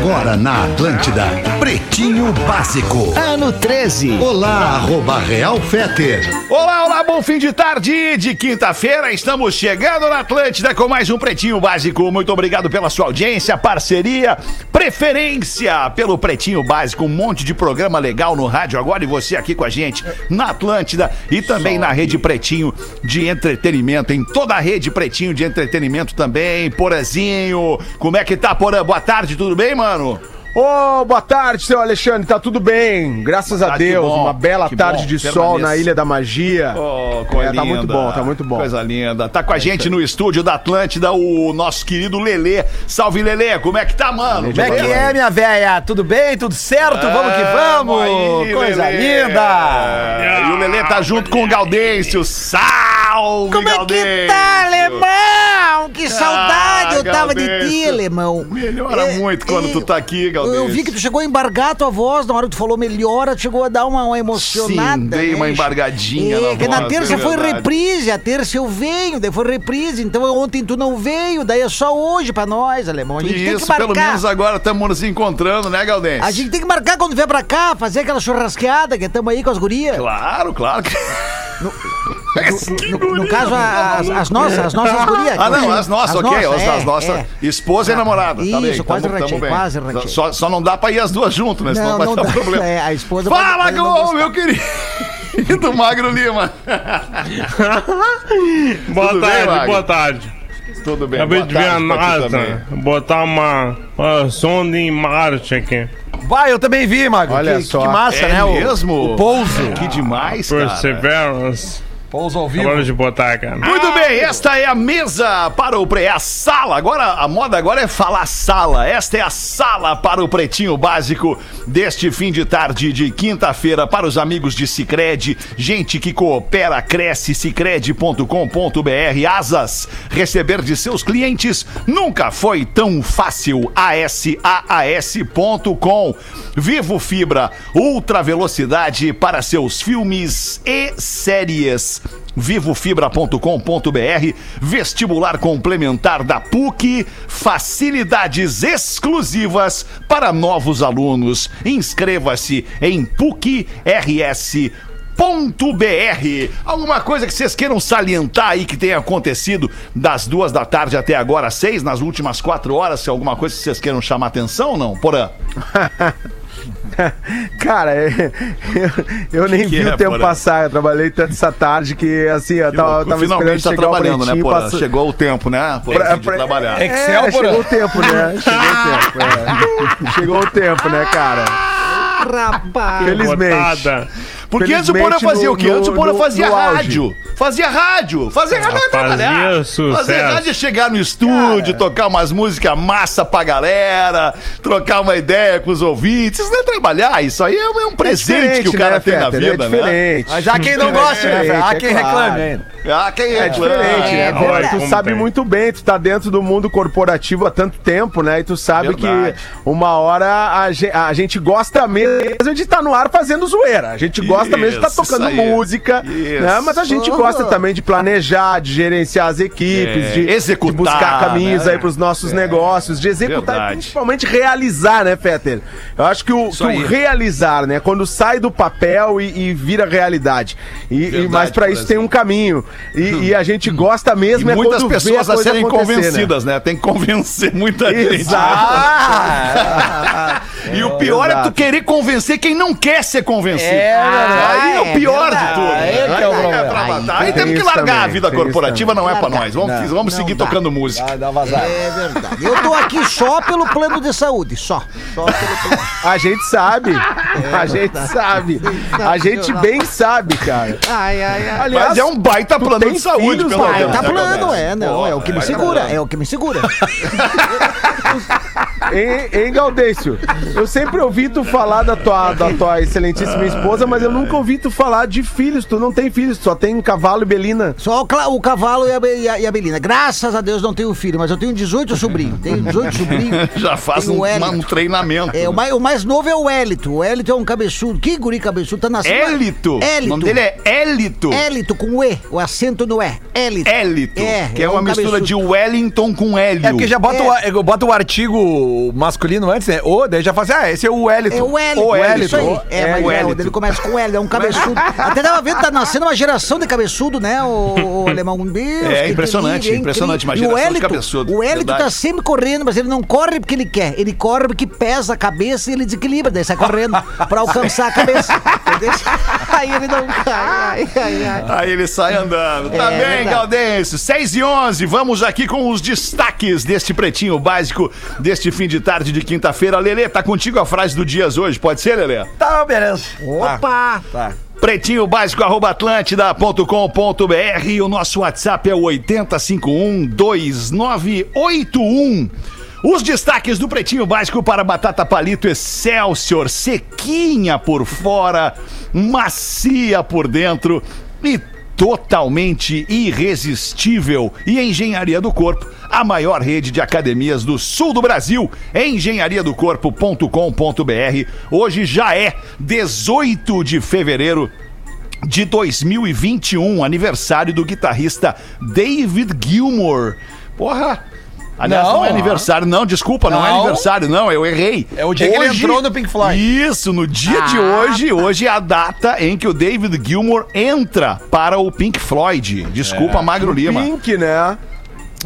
Agora na Atlântida, Pretinho Básico. Ano 13. Olá, arroba Real Feter. Olá, olá, bom fim de tarde de quinta-feira. Estamos chegando na Atlântida com mais um Pretinho Básico. Muito obrigado pela sua audiência, parceria, preferência pelo Pretinho Básico. Um monte de programa legal no rádio agora e você aqui com a gente na Atlântida e também na Rede Pretinho de entretenimento. Em toda a Rede Pretinho de entretenimento também. Porazinho, como é que tá, Porã? Boa tarde, tudo bem, mano? Ô, boa tarde, seu Alexandre, tá tudo bem? Graças a Ah, Deus, bom, uma bela que tarde bom, de permaneça. sol na Ilha da Magia. Oh, coisa É, tá muito bom, tá muito bom. Coisa linda. Tá com a gente no estúdio da Atlântida o nosso querido Lelê. Salve, Lelê. Como é que tá, mano? Como é que é, minha velha? Tudo bem? Tudo certo? vamos que vamos! aí, Coisa Lelê. linda! É, E o Lelê tá junto com o Gaudêncio. Salve, Como é que tá, alemão? Que saudade eu tava de ti, alemão. Melhora É, muito quando é, tu tá aqui, Gaudêncio. Eu vi que tu chegou a embargar tua voz na hora que tu falou melhora, tu chegou a dar uma, uma emocionada. Sim, dei né? uma embargadinha É, na que na voz, terça é foi reprise, a terça eu venho, daí foi reprise, então ontem tu não veio, daí é só hoje pra nós, alemão. A gente tem que Isso, marcar. pelo menos agora estamos nos encontrando, né, Gaudêncio? A gente tem que marcar quando vier pra cá, fazer aquela churrasqueada que estamos aí com as gurias. Claro, claro. que- Que No, no guria, caso, as, as nossas, as nossas gurias. Ah, não, as nossas, ok. as, é, as nossas. é. Esposa e namorada. tá bem, Isso, quase tamo- bem. quase ratei. Só, só não dá pra ir as duas juntas, né? Senão Não, vai não dar dá. problema. É, a esposa Fala, pode- pode não Gol, meu querido Magro Lima. Boa Tudo bem, tarde, Magro? boa tarde. Tudo bem, Acabei boa de ver a. NASA botar uma, uma sonda em Marte aqui. Vai, eu também vi, Mago. Olha que, só. que massa, É né? o- mesmo? O, pouso. Que demais, cara. Perseverance. Pouso ao vivo. Agora de botar, cara. Muito bem, esta é a mesa para o pre... é a sala. Agora a moda agora é falar sala. Esta é a sala para o pretinho básico deste fim de tarde de quinta-feira para os amigos de Sicredi, gente que coopera, cresce sicredi.com.br. Asas, receber de seus clientes nunca foi tão fácil. ASAAS.com. Vivo Fibra, ultra velocidade para seus filmes e séries vivofibra.com.br, vestibular complementar da PUC, facilidades exclusivas para novos alunos. Inscreva-se em PUC-RS. Ponto .br. Alguma coisa que vocês queiram salientar aí que tenha acontecido das duas da tarde até agora, seis, nas últimas quatro horas, se alguma coisa que vocês queiram chamar atenção ou não? Porã. Cara, é- eu, eu nem Que vi é, o tempo Porã? passar. Eu trabalhei tanto essa tarde que, assim, eu tava, eu tava esperando tá chegar trabalhando, o né, passa- Chegou o tempo, né? Pra- de pra- trabalhar. É, Excel, é, chegou o tempo, né? Chegou o tempo, é. Chegou o tempo, né, cara? Rapaz. Felizmente. Botada. Porque antes o Porã fazia no- o quê? Antes o Porã fazia rádio. Fazia rádio. Fazia rádio é Fazia trabalhar. Fazer rádio é chegar no estúdio, tocar umas músicas massa pra galera, trocar uma ideia com os ouvintes. Isso não é trabalhar, isso aí é um, é um presente que o cara né, tem na Fetter? vida, é né? diferente. Mas há quem não goste, né? velho? Há É quem reclame ainda. Ah, quem é, É diferente, É, né? Olha Pô, tu sabe tem. muito bem, tu tá dentro do mundo corporativo há tanto tempo, né? E tu sabe Verdade. que uma hora a gente, a gente gosta mesmo de estar no ar fazendo zoeira. A gente gosta mesmo de estar Isso, tocando música, Isso. né? Mas a gente gosta também de planejar, de gerenciar as equipes, É, de, executar, de buscar caminhos né? aí pros nossos negócios, de executar Verdade. e principalmente realizar, né, Fetter? Eu acho que o, que o realizar, né? Quando sai do papel e, e vira realidade. E, e- Verdade, mas pra por isso tem um caminho. E, e a gente gosta E mesmo é muitas pessoas a a serem né? convencidas, né? Tem que convencer muita gente. Exato. E o pior é tu querer convencer quem não quer ser convencido. É, Aí é o é pior de tudo. Aí que é o Aí problema. pra matar. Aí Tem temos que largar a vida corporativa, não é pra nós. Vamos, Não, vamos não seguir dá. tocando música. Dá, dá vazar. É verdade. Eu tô aqui só pelo plano de saúde, só. Só pelo plano. A gente sabe. A gente sabe. A gente bem sabe, cara. Ai, ai, ai. Aliás, Mas é um baita plano de saúde, filhos, pelo menos. Tá né, plano, é, não, é o que me baita segura, plano. é o que me segura. Hein, hein, Gaudêncio? Eu sempre ouvi tu falar da tua, da tua excelentíssima esposa, mas eu nunca ouvi tu falar de filhos. Tu não tem filhos, tu só tem cavalo e belina. Só o, o cavalo e a, e, a, e a Belina. Graças a Deus não tenho filho, mas eu tenho 18 sobrinhos. Tenho 18 sobrinhos. Já faz um, o Hélito. uma- um treinamento. É, o, mais, o mais novo é o Hélito. O Hélito é um cabeçudo. Que guri cabeçudo, tá nascendo. Élito. Hélito. O nome dele é Élito. Hélito com o E, o acento no E. Hélito. Élito. É, que é, é uma um mistura cabeçudo. de Wellington com Hélio. É porque já bota, o, bota o artigo, o masculino antes, né? O, daí já faz assim, ah, esse é o Wellington. É o Wellington, O é isso aí. Wellington. É, mas o é, Wellington. ele começa com L, é um cabeçudo. Até tava vendo, tá nascendo uma geração de cabeçudo, né, o, o alemão? Deus, É impressionante, é impressionante. E o Wellington, cabeçudo, O Wellington verdade. tá sempre correndo, mas ele não corre porque ele quer. Ele corre porque pesa a cabeça e ele desequilibra, daí sai correndo pra alcançar a cabeça. Aí ele não cai. Ai, ai, ai. Aí ele sai andando. Tá É, bem, verdade. Galdense. 6 e 11. Vamos aqui com os destaques deste pretinho básico deste fim de tarde de quinta-feira. Lelê, tá contigo a frase do Dias hoje. Pode ser, Lelê? Tá, beleza. Opa! Pretinho básico arroba atlântida.com.br. O nosso WhatsApp é o 80512981. Os destaques do Pretinho Básico para batata palito Excelsior, sequinha por fora, macia por dentro e totalmente irresistível. E Engenharia do Corpo, a maior rede de academias do sul do Brasil, engenhariadocorpo.com.br. Hoje já é 18 de fevereiro de 2021, aniversário do guitarrista David Gilmour. Porra! Aliás, não, Não, é aniversário, não, desculpa, não, é Não. aniversário, não, eu errei. É o dia que ele entrou no Pink Floyd. Isso, no dia de hoje, hoje é a data em que o David Gilmour entra para o Pink Floyd. Desculpa, Magro Lima. Pink, né?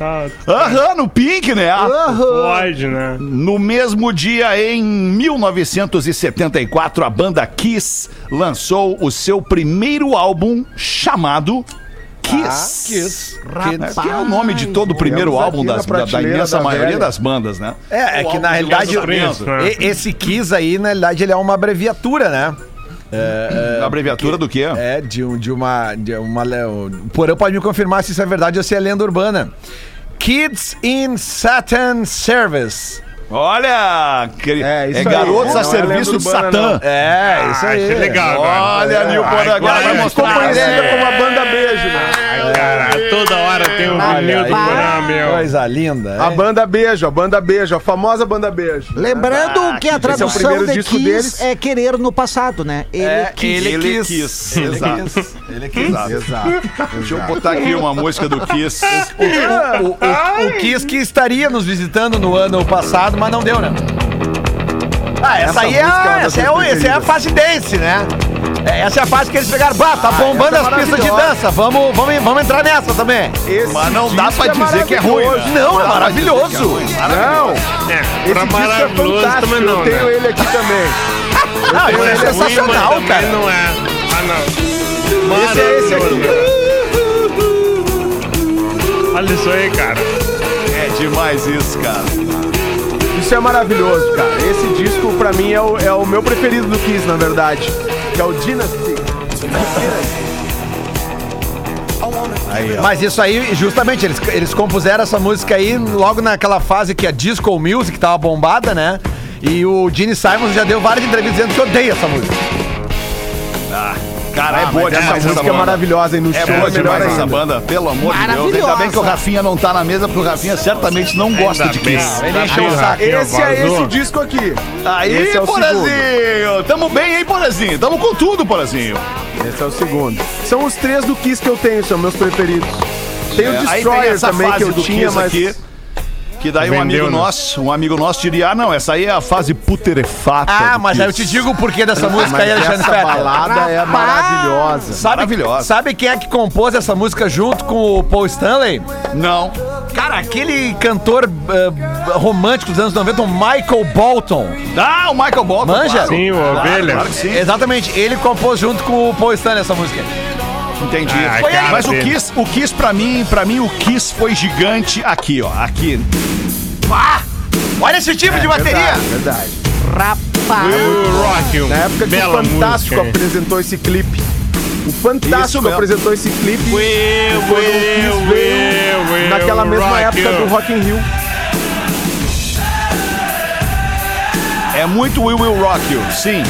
Ah, Aham, no Pink, né? Floyd, né? No mesmo dia, em 1974, a banda Kiss lançou o seu primeiro álbum chamado Kiss. Kiss. Né? Que é o nome de todo o primeiro Temos álbum das- da, da imensa da maioria velha. das bandas, né? É, é que na realidade esse Kiss aí, na realidade, ele é uma abreviatura, né? A abreviatura do quê? É, de, um, de uma. De uma o Porão pode me confirmar se isso é verdade ou se é lenda urbana. Kids in Satan Service. Olha, que- É, é, isso aí. garotos Não a é serviço de Satã. É, isso Ah, aí. achei legal agora. Olha, Nil Porã, agora agora vai é. Ficou mostrar. conhecida como a banda Beijo, né? Cara, toda hora tem um vinil do. Porã, meu. Coisa linda. A banda Beijo, a banda Beijo, a famosa banda Beijo. Lembrando Ah, que a é o tradução primeiro de disco Kiss deles. é querer no passado, né? Ele É, quis. ele Ele quis. quis. Ele Exato. quis. Ele quis. Exato. Exato. Deixa eu botar aqui uma música do Kiss. O, o, o Kiss que estaria nos visitando no ano passado, mas não deu, né? Ah, essa, Essa aí é, é a, essa, é, o- essa é a fase dance, né? É, Essa é a fase que eles pegaram. Bah, tá bombando essa é as pistas de dança. Vamos, vamos, vamos entrar nessa também. Esse Mas não dá pra dizer que é ruim, né? Não, é maravilhoso. ruim. Não, É, esse pra disco é maravilhoso fantástico. também não, Eu tenho né? ele aqui também. Ah, isso é É ruim, sensacional, mas também cara. não é. Ah, não. Esse é esse aqui. Olha isso aí, cara. É demais isso, cara. Isso é maravilhoso, cara. Esse disco, pra mim, é o, é o meu preferido do Kiss, na verdade. Que é o Dynasty. Mas isso aí, justamente, eles, eles compuseram essa música aí logo naquela fase que a disco music tava bombada, né? E o Gene Simons já deu várias entrevistas dizendo que odeia essa música. Ah, cara, é boa essa demais essa música é maravilhosa e no É show boa é melhor essa ainda. banda, pelo amor de Deus. Ainda bem que o Rafinha não tá na mesa, porque o Rafinha certamente não gosta Ainda de. Kiss. Ele encheu o saco. Esse é esse disco aqui. Aí, Esse é o Porazinho! Tamo bem, hein, Porazinho? Tamo com tudo, Porazinho. Esse é o segundo. São os três do Kiss que eu tenho, são meus preferidos. Tem o É, aí tem Destroyer essa também que eu do tinha, Kiss mas... aqui. Que daí um Vendeu, amigo né? nosso, um amigo nosso diria, ah, não, essa aí é a fase puterefata. Ah, do mas aí eu te Kiss." digo o porquê dessa música aí, Alexandre essa Fetter. balada é maravilhosa. Sabe, Maravilhosa. sabe quem é que compôs essa música junto com o Paul Stanley? Não. Cara, aquele cantor eh, romântico dos anos 90, o Michael Bolton. Ah, o Michael Bolton. Manja? claro. Sim, o Claro, Ovelha. Claro que sim. Exatamente, ele compôs junto com o Paul Stanley essa música. Entendi. Ah, Foi aí. Mas o. Kiss, o Kiss pra mim, para mim o Kiss foi gigante aqui, ó, aqui. Olha esse tipo de bateria! Verdade, verdade. Rapaz. Will Rock, Na época que o Fantástico música. apresentou esse clipe. O Fantástico apresentou esse clipe. Will, quando o Kiss Will, veio Will, Will, naquela mesma Rock época You. do Rock in Rio. É muito We Will Rock You, sim.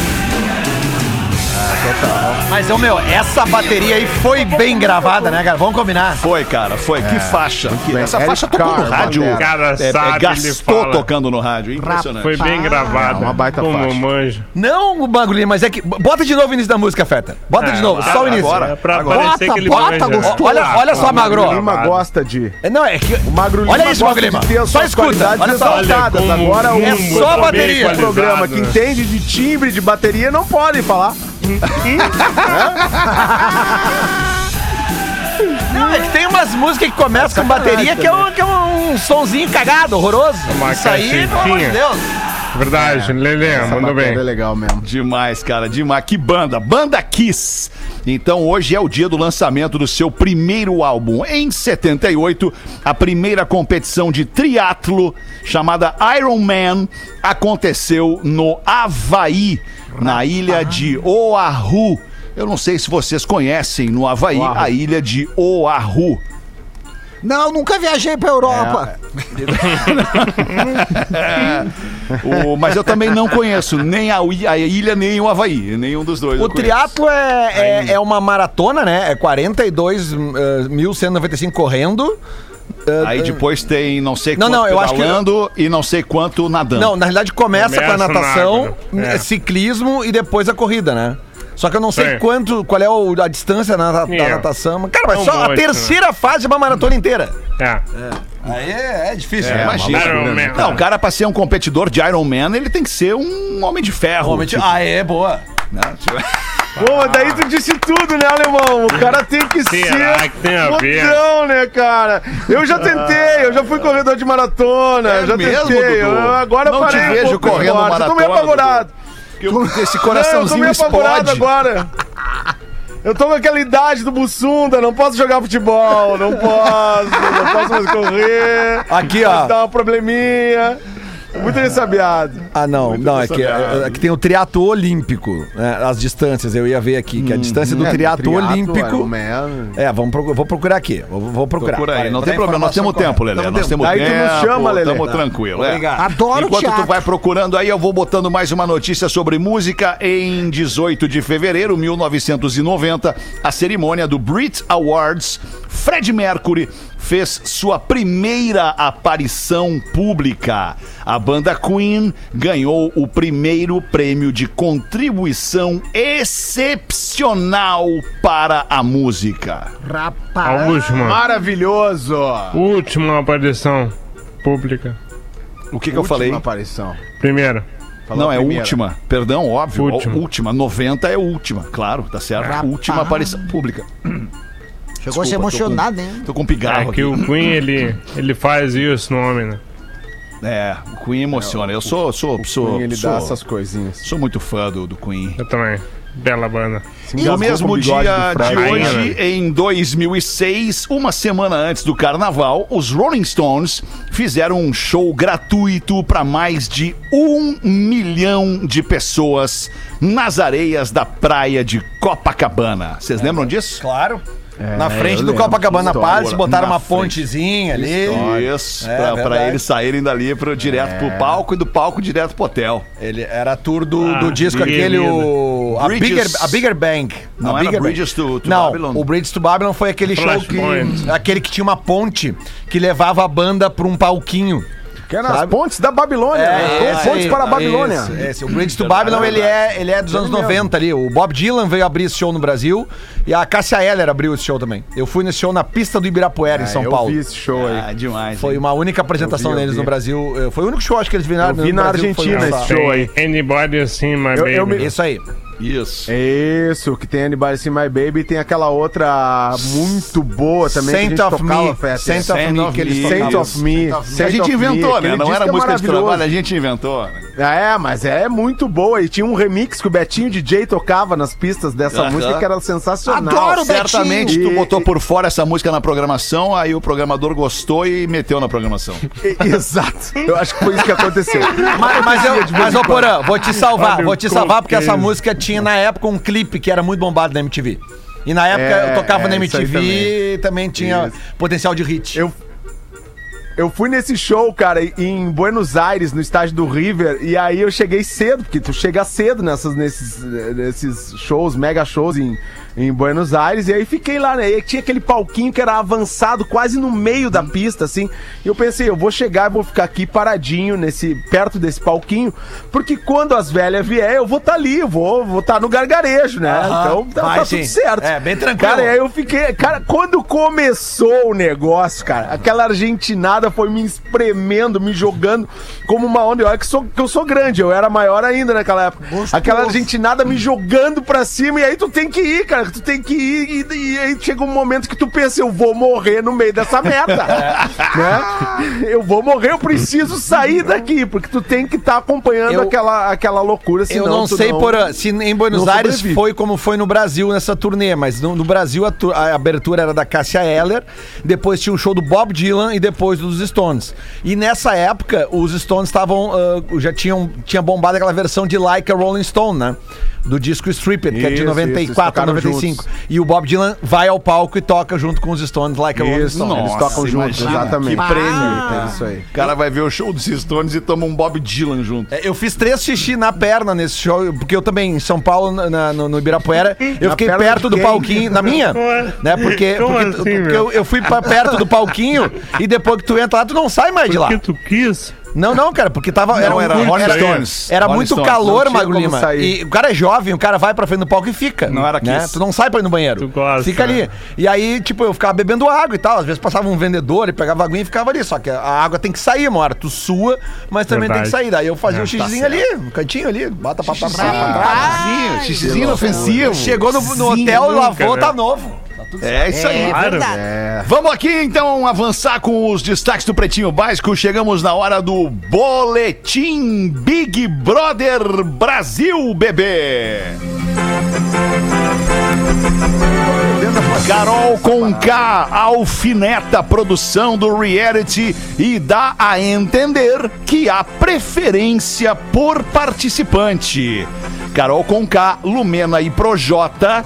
Mas, ô, meu, essa bateria aí foi bem gravada, né, cara? Vamos combinar. Foi, cara, foi. Que faixa. Que- bem. essa Eric faixa tocou no rádio. Valério. Cara, É, é, sabe, ele gastou fala. tocando no rádio. Impressionante. Foi bem gravada. É uma baita Como faixa. manja. Não, o bagulho, mas é que. Bota de novo o início da música, Feta. Bota de É, novo, só o início. agora. É pra Agora. parecer que ele bota, manja. gostoso. Olha, olha só, Magro. O Lima gosta de. É, Não, é que. O Magro Lima Olha isso, gosta Magro Lima. de ter as Só suas escuta, qualidades olha só. exaltadas. Olha como Agora o É só bem bateria. programa que entende de timbre de bateria não pode falar. Não, é que tem umas músicas que começam com bateria que é, um, que é um sonzinho cagado, horroroso. Uma Isso aí, pelo amor de. Deus. Verdade, Lelê, Essa mandou bem. é legal mesmo. Demais, cara, demais. Que banda, Banda Kiss. Então hoje é o dia do lançamento do seu primeiro álbum. Em 78, a primeira competição de triatlo chamada Iron Man aconteceu no Havaí, na ilha de Oahu. Eu não sei se vocês conhecem no Havaí Oahu. a ilha de Oahu. Não, nunca viajei pra Europa. O- mas eu também não conheço nem a, a ilha nem o Havaí, nenhum dos dois. O triatlo é, é, é uma maratona, né? É 42.195 correndo. Eh, Aí depois tem não sei Não, quanto não, eu acho que- e não sei quanto nadando. Não, na realidade começa, com a na natação, água, né? É. ciclismo e depois a corrida, né? Só que eu não sei Sim. quanto, qual é o- a distância na, da É. natação. Cara, mas É um só a monte, terceira fase de uma maratona inteira. É. Aí é, é difícil, É, imagina. Iron Man. Não, o cara pra ser um competidor de Iron Man, ele tem que ser um homem de ferro. Realmente, tipo, ah, é, boa. né? Tipo, Pô, mas daí tu disse tudo, né, alemão? O cara tem que Será ser que tem a ver? fodão, né, cara? Eu já tentei, eu já fui corredor de maratona, É já mesmo, tentei. Dudu? Eu, agora Não parei te um vejo pouco correndo agora. Eu tô meio maratona, apavorado. eu- esse Não, eu tô coraçãozinho meio apavorado agora. Eu tô com aquela idade do Bussunda, não posso jogar futebol, não posso, não posso mais correr. Aqui, ó. Dá um probleminha. Muito ressabiado. Ah, não, não, é que, é, é que tem o triatlo olímpico, né, as distâncias, eu ia ver aqui, que a distância do É, triatlo olímpico... É, vamos procu- vou procurar aqui, vou, vou procurar. Procura aí, não tem problema, nós temos tempo, Lelê. correta. Nós temos Aí tu tempo. nos chama, Lelê. Tamo Tá. tranquilo. é. Obrigado. Adoro Enquanto tu teatro. vai procurando aí, eu vou botando mais uma notícia sobre música. Em 18 de fevereiro de 1990, a cerimônia do Brit Awards, Fred Mercury fez sua primeira aparição pública. A banda Queen ganhou o primeiro prêmio de contribuição excepcional para a música. A Rapaz. última. Maravilhoso. Última aparição pública. O que, que eu falei? Última aparição. Primeira. Falou Não, é primeira. última. Perdão, óbvio. Última. Última. 90 é última, claro, tá certo. Rapaz. Última aparição pública. Chegou a se Desculpa, tô com- emocionado, hein? Tô com um É pigarro que aqui. o Queen, ele, ele faz isso no homem, né? É, o Queen emociona. Eu sou, sou, sou, Sim, ele sou, dá essas coisinhas. sou muito fã do, do Queen. Eu também. Bela banda. No engasgou com mesmo dia de hoje, né? em 2006, uma semana antes do carnaval, os Rolling Stones fizeram um show gratuito para mais de um milhão de pessoas nas areias da praia de Copacabana. Vocês lembram disso? Claro. Na frente do lembro. Copacabana História. Palace, botaram Na uma pontezinha ali. Isso, É, pra, pra eles saírem dali pro, direto pro palco e do palco direto pro hotel. Ele era a tour do, Ah, do disco que aquele, o. A. Bigger, a Bigger Bang. Não a era Bigger Bridges to- to Não, Babylon? o Bridges to Babylon foi aquele show que. Aquele que tinha uma ponte que levava a banda pra um palquinho. Que é nas Sabe? pontes da Babilônia. É, esse pontes aí, para a Babilônia. Esse, esse. O Bridges to Babylon, ele é, ele é dos anos 90 ali. O Bob Dylan veio abrir esse show no Brasil e a Cássia Eller abriu esse show também. Eu fui nesse show na pista do Ibirapuera, em São É, eu Paulo. vi esse show aí. Ah, demais. Foi hein? uma única apresentação Eu vi, eu deles vi. no Brasil. Foi o único show, acho que eles vieram Eu vi no na Brasil, Argentina esse show aí. Anybody assim, my Eu- baby. eu Isso aí. Isso. Isso, que tem Anybody See My Baby e tem aquela outra muito boa também Saint que a gente of tocava, Me. Festa. Saint of Me, of que eles. Saint of Me. a Saint gente of Me, inventou, né? Não era é música de trabalho, a gente inventou. né? É, mas é muito boa. E tinha um remix que o Betinho DJ tocava nas pistas dessa Aham. música que era sensacional. Adoro o Betinho. Certamente tu E- botou e- por fora essa música na programação, aí o programador gostou e meteu na programação. Exato. Eu acho que foi isso que aconteceu. Mas, mas, eu, mas ô Porã, vou te salvar, vou te salvar, porque essa música tinha na época um clipe que era muito bombado na MTV. E na época É, eu tocava é, na isso aí MTV e também tinha Isso. potencial de hit. Eu- Eu fui nesse show, cara, em Buenos Aires, no estádio do River, e aí eu cheguei cedo, porque tu chega cedo nessas, nesses, nesses shows, mega shows em, em Buenos Aires, e aí fiquei lá, né? E tinha aquele palquinho que era avançado quase no meio da pista, assim. E eu pensei, eu vou chegar e vou ficar aqui paradinho, nesse, perto desse palquinho, porque quando as velhas vier, eu vou estar ali, eu vou estar vou tá no gargarejo, né? Aham, então tá, vai tá tudo certo. É, bem tranquilo. Cara, e aí eu fiquei. Cara, quando começou o negócio, cara, aquela argentinada foi me espremendo, me jogando como uma onda. Olha que, sou, que eu sou grande, eu era maior ainda naquela época. Aquela argentinada me jogando pra cima, e aí tu tem que ir, cara. Tu tem que ir, e, e aí chega um momento que tu pensa, eu vou morrer no meio dessa merda. né? Eu vou morrer, eu preciso sair daqui, porque tu tem que estar acompanhando Eu- aquela, aquela loucura. Eu senão não tu sei por, se em Buenos não Aires sobrevive. foi como foi no Brasil nessa turnê, mas no, no Brasil a, tu- a abertura era da Cássia Eller, depois tinha o show do Bob Dylan e depois dos Stones. E nessa época os Stones estavam ah, já tinham tinha bombado aquela versão de Like a Rolling Stone, né? Do disco Stripped, que é de Isso, isso, eles 94, tocaram 95. juntos. E o Bob Dylan vai ao palco e toca junto com os Stones Like a Rolling Isso, Stone. eles tocam juntos, exatamente. que prêmio. É isso aí. O cara vai ver o show dos Stones e toma um Bob Dylan junto. É, Eu fiz três xixi na perna nesse show, porque eu também, em São Paulo, na- na- no, no Ibirapuera, eu Na fiquei perto do palquinho, na minha, Ué, né? Porque, porque, assim, porque eu, eu fui pra perto do palquinho e depois que tu entra lá, tu não sai mais de lá. Porque tu quis. Não, não, cara, porque tava. Não, era um- Rolling era, Stones. era Rolling muito Stones, calor, Magro Lima. sair. E o cara é jovem, o cara vai pra frente do palco e fica. Não era né? Kiss. Tu não sai pra ir no banheiro. Tu gosta, Fica ali. né? E aí, tipo, eu ficava bebendo água e tal. Às vezes passava um vendedor e pegava aguinha e ficava ali. Só que a água tem que sair uma hora. Tu sua, mas também tem que Verdade. sair. Daí eu fazia É, um tá xixizinho ali, no cantinho ali. Bota pra, pra, pra, pra, pra. Xixizinho, xixizinho inofensivo. Chegou no, no hotel, lavou, né? tá novo. É isso aí. Claro. Vamos aqui então avançar com os destaques do Pretinho Básico. Chegamos na hora do Boletim Big Brother Brasil, bebê. Carol Conká alfineta a produção do reality e dá a entender que há preferência por participante. Carol Conká, Lumena e Projota,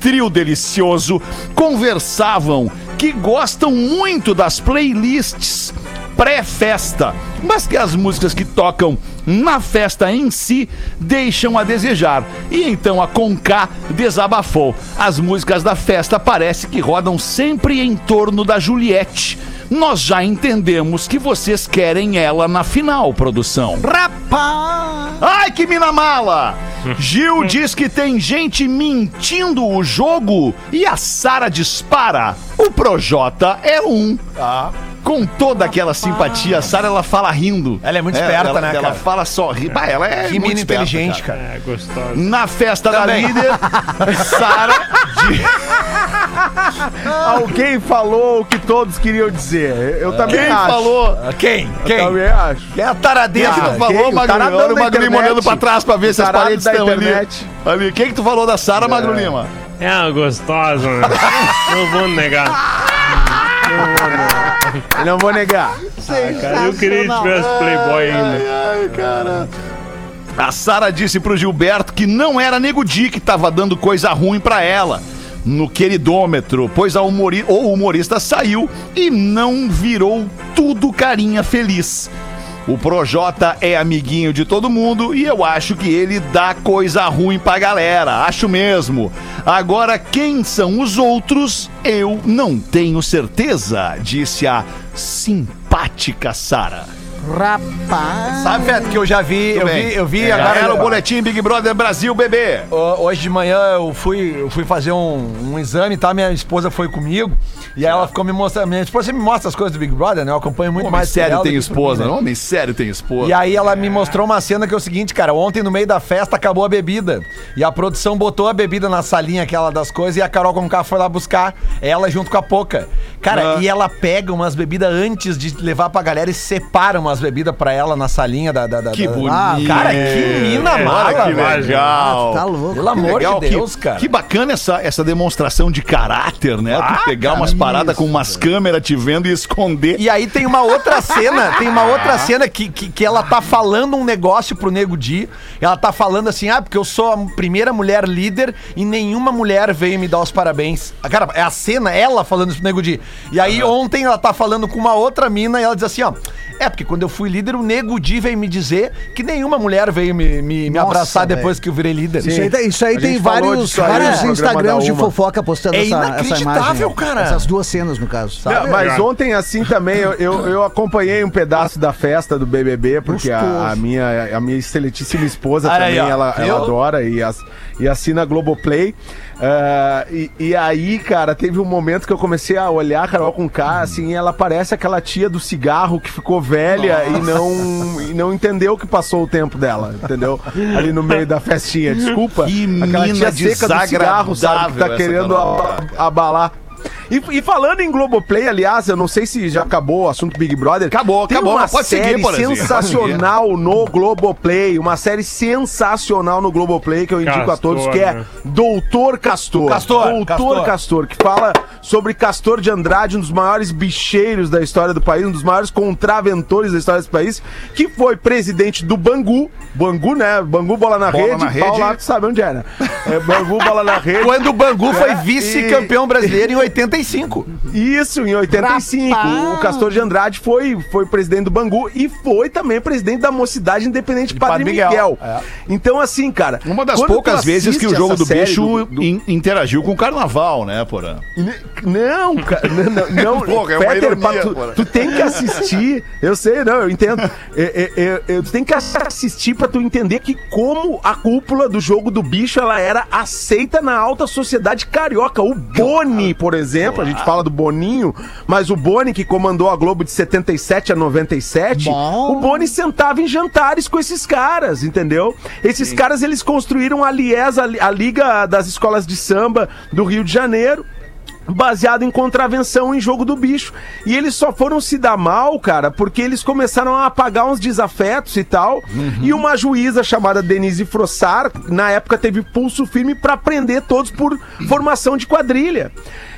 trio delicioso, conversavam que gostam muito das playlists pré-festa, mas que as músicas que tocam na festa em si deixam a desejar. E então a Conká desabafou. As músicas da festa parece que rodam sempre em torno da Juliette. Nós já entendemos que vocês querem ela na final, produção. Rapaz! Ai, que mina mala! Gil diz que tem gente mentindo o jogo e a Sara dispara. O Projota é um. Com toda aquela simpatia, a Sara ela fala rindo. Ela é muito esperta, ela, né, Ela cara? fala só rindo. Bah, ela é Que muito mina esperta, inteligente, cara. cara. É, gostosa. Na festa Também. da líder, Sara. Alguém falou o que todos queriam dizer. Eu também Quem acho. falou? Quem? Eu Quem? também acho. Quem é a taradeza? Quem que tu quem? falou, O Magro? Olha o Magro Lima olhando pra trás pra ver se as paredes estão ali. internet. ali. Quem que tu falou da Sara, Magro Lima? É uma gostosa, né? Não vou negar. Eu não vou negar. Cara, eu queria que tivesse Playboy ainda. Ai, cara. A Sara disse pro Gilberto que não era Nego Di que tava dando coisa ruim pra ela no queridômetro, pois a humori o humorista saiu e não virou tudo carinha feliz. O Projota é amiguinho de todo mundo e eu acho que ele dá coisa ruim pra galera. Acho mesmo. Agora, quem são os outros, eu não tenho certeza, disse a simpática Sara. Rapaz! Sabe, Feto, que eu já vi, eu bem. vi, eu vi É, agora. era o boletim Big Brother Brasil, bebê. Ho- Hoje de manhã eu fui, eu fui fazer um, um exame, tá? Minha esposa foi comigo e aí ela ficou me mostrando. Minha esposa me mostra as coisas do Big Brother, né? Eu acompanho muito Homem mais. sério tem do que por esposa, mim, né? homem sério tem esposa. E aí ela me mostrou uma cena que é o seguinte, cara, ontem no meio da festa acabou a bebida. E a produção botou a bebida na salinha aquela das coisas e a Carol Conká foi lá buscar ela junto com a Poca. Cara, Ah. e ela pega umas bebidas antes de levar pra galera e separa umas umas bebidas pra ela na salinha da. da, da Que da- bonito. Ah, cara, que mina Olha mala, que velho. legal. Tá louco. Pelo amor Legal, de Deus, que, cara. Que bacana essa, essa demonstração de caráter, né? tu pegar umas paradas com umas câmeras te vendo e esconder. E aí tem uma outra cena, tem uma outra cena que, que, que ela tá falando um negócio pro Nego Di. Ela tá falando assim, ah, porque eu sou a primeira mulher líder e nenhuma mulher veio me dar os parabéns. Ah, Cara, é a cena, ela falando isso pro Nego Di. E aí ontem ela tá falando com uma outra mina e ela diz assim, ó... É, porque quando eu fui líder, o Nego Di veio me dizer que nenhuma mulher veio me, me, me Nossa, abraçar velho. depois que eu virei líder. Isso aí, tem- isso aí tem vários, aí vários Instagrams de fofoca postando É essa, essa inacreditável, imagem. cara. Essas duas cenas, no caso. Não, mas ontem, assim, também, eu, eu, eu acompanhei um pedaço da festa do BBB, porque a, a minha, a minha excelentíssima esposa também, aí, ela, ela adora e, as- e assina Globoplay. Ah, e, e aí, cara, teve um momento que eu comecei a olhar a Carol com K, assim, e ela parece aquela tia do cigarro que ficou velha e não, e não entendeu que passou o tempo dela, entendeu? Ali no meio da festinha. Desculpa. Que aquela tia seca do cigarro, sabe? Que tá querendo abalar. E, e falando em Globoplay, aliás, eu não sei se já acabou o assunto Big Brother. Acabou, Tem acabou, uma pode seguir, série Porazinho. sensacional no Globoplay. Uma série sensacional no Globoplay que eu indico a Castor, todos, que é né? Doutor Castor. Castor, Doutor Castor. Castor. que fala sobre Castor de Andrade, um dos maiores bicheiros da história do país, um dos maiores contraventores da história desse país, que foi presidente do Bangu. Bangu, né? Bangu Bola na Bola Rede. na Rede. Paulo sabe onde né? É, Bangu Bola na Rede. Quando o Bangu foi É, vice-campeão brasileiro em 85. Isso, em 85. O Castor de Andrade foi, foi presidente do Bangu e foi também presidente da Mocidade Independente Padre, Padre Miguel. Miguel, é. Então, assim, cara. Uma das poucas vezes que o jogo do bicho do- in- interagiu com o carnaval, né, Porã? Não, cara, não, não, não Porra, é uma Peter, ironia, tu, tu tem que assistir. Eu sei, não, eu entendo. É, é, é, é, tu tem que assistir pra tu entender que como a cúpula do jogo do bicho ela era aceita na alta sociedade carioca. O Boni, por exemplo, a gente fala do Boninho, mas o Boni que comandou a Globo de 77 a 97, Bom. o Boni sentava em jantares com esses caras, entendeu? Esses caras eles construíram a Lies, a, a Liga das Escolas de Samba do Rio de Janeiro baseado em contravenção em jogo do bicho. E eles só foram se dar mal, cara, porque eles começaram a apagar uns desafetos e tal. E uma juíza chamada Denise Frossar, na época teve pulso firme pra prender todos por formação de quadrilha.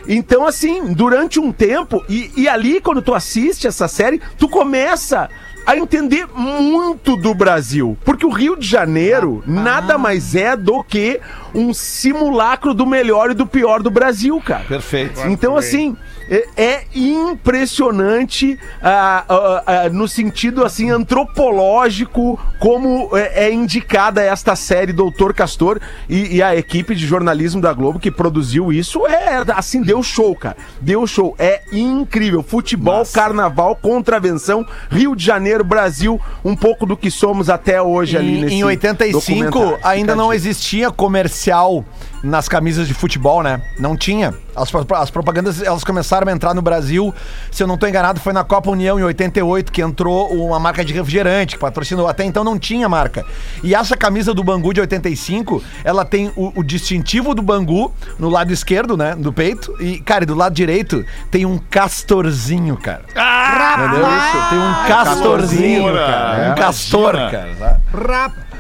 Então, assim, durante um tempo, e, e ali, quando tu assiste essa série, tu começa a entender muito do Brasil. Porque o Rio de Janeiro nada mais é do que um simulacro do melhor e do pior do Brasil, cara. Perfeito. Então, assim, é, é impressionante ah, ah, ah, no sentido, assim, antropológico, como é, é indicada esta série Doutor Castor e, e a equipe de jornalismo da Globo que produziu isso, é, assim, deu show, cara. Deu show. É incrível. Futebol, carnaval, contravenção, Rio de Janeiro, Brasil, um pouco do que somos até hoje ali Em, nesse em 85 documentário. ainda não existia comercial nas camisas de futebol, né? Não tinha. As, as propagandas elas começaram a entrar no Brasil. Se eu não tô enganado, foi na Copa União em 88 que entrou uma marca de refrigerante que patrocinou. Até então não tinha marca. E essa camisa do Bangu de 85, ela tem o, o distintivo do Bangu no lado esquerdo, né? Do peito. E, cara, e do lado direito tem um castorzinho, cara. Entendeu isso? Tem um castorzinho, cara. É. Um castor, cara. sabe?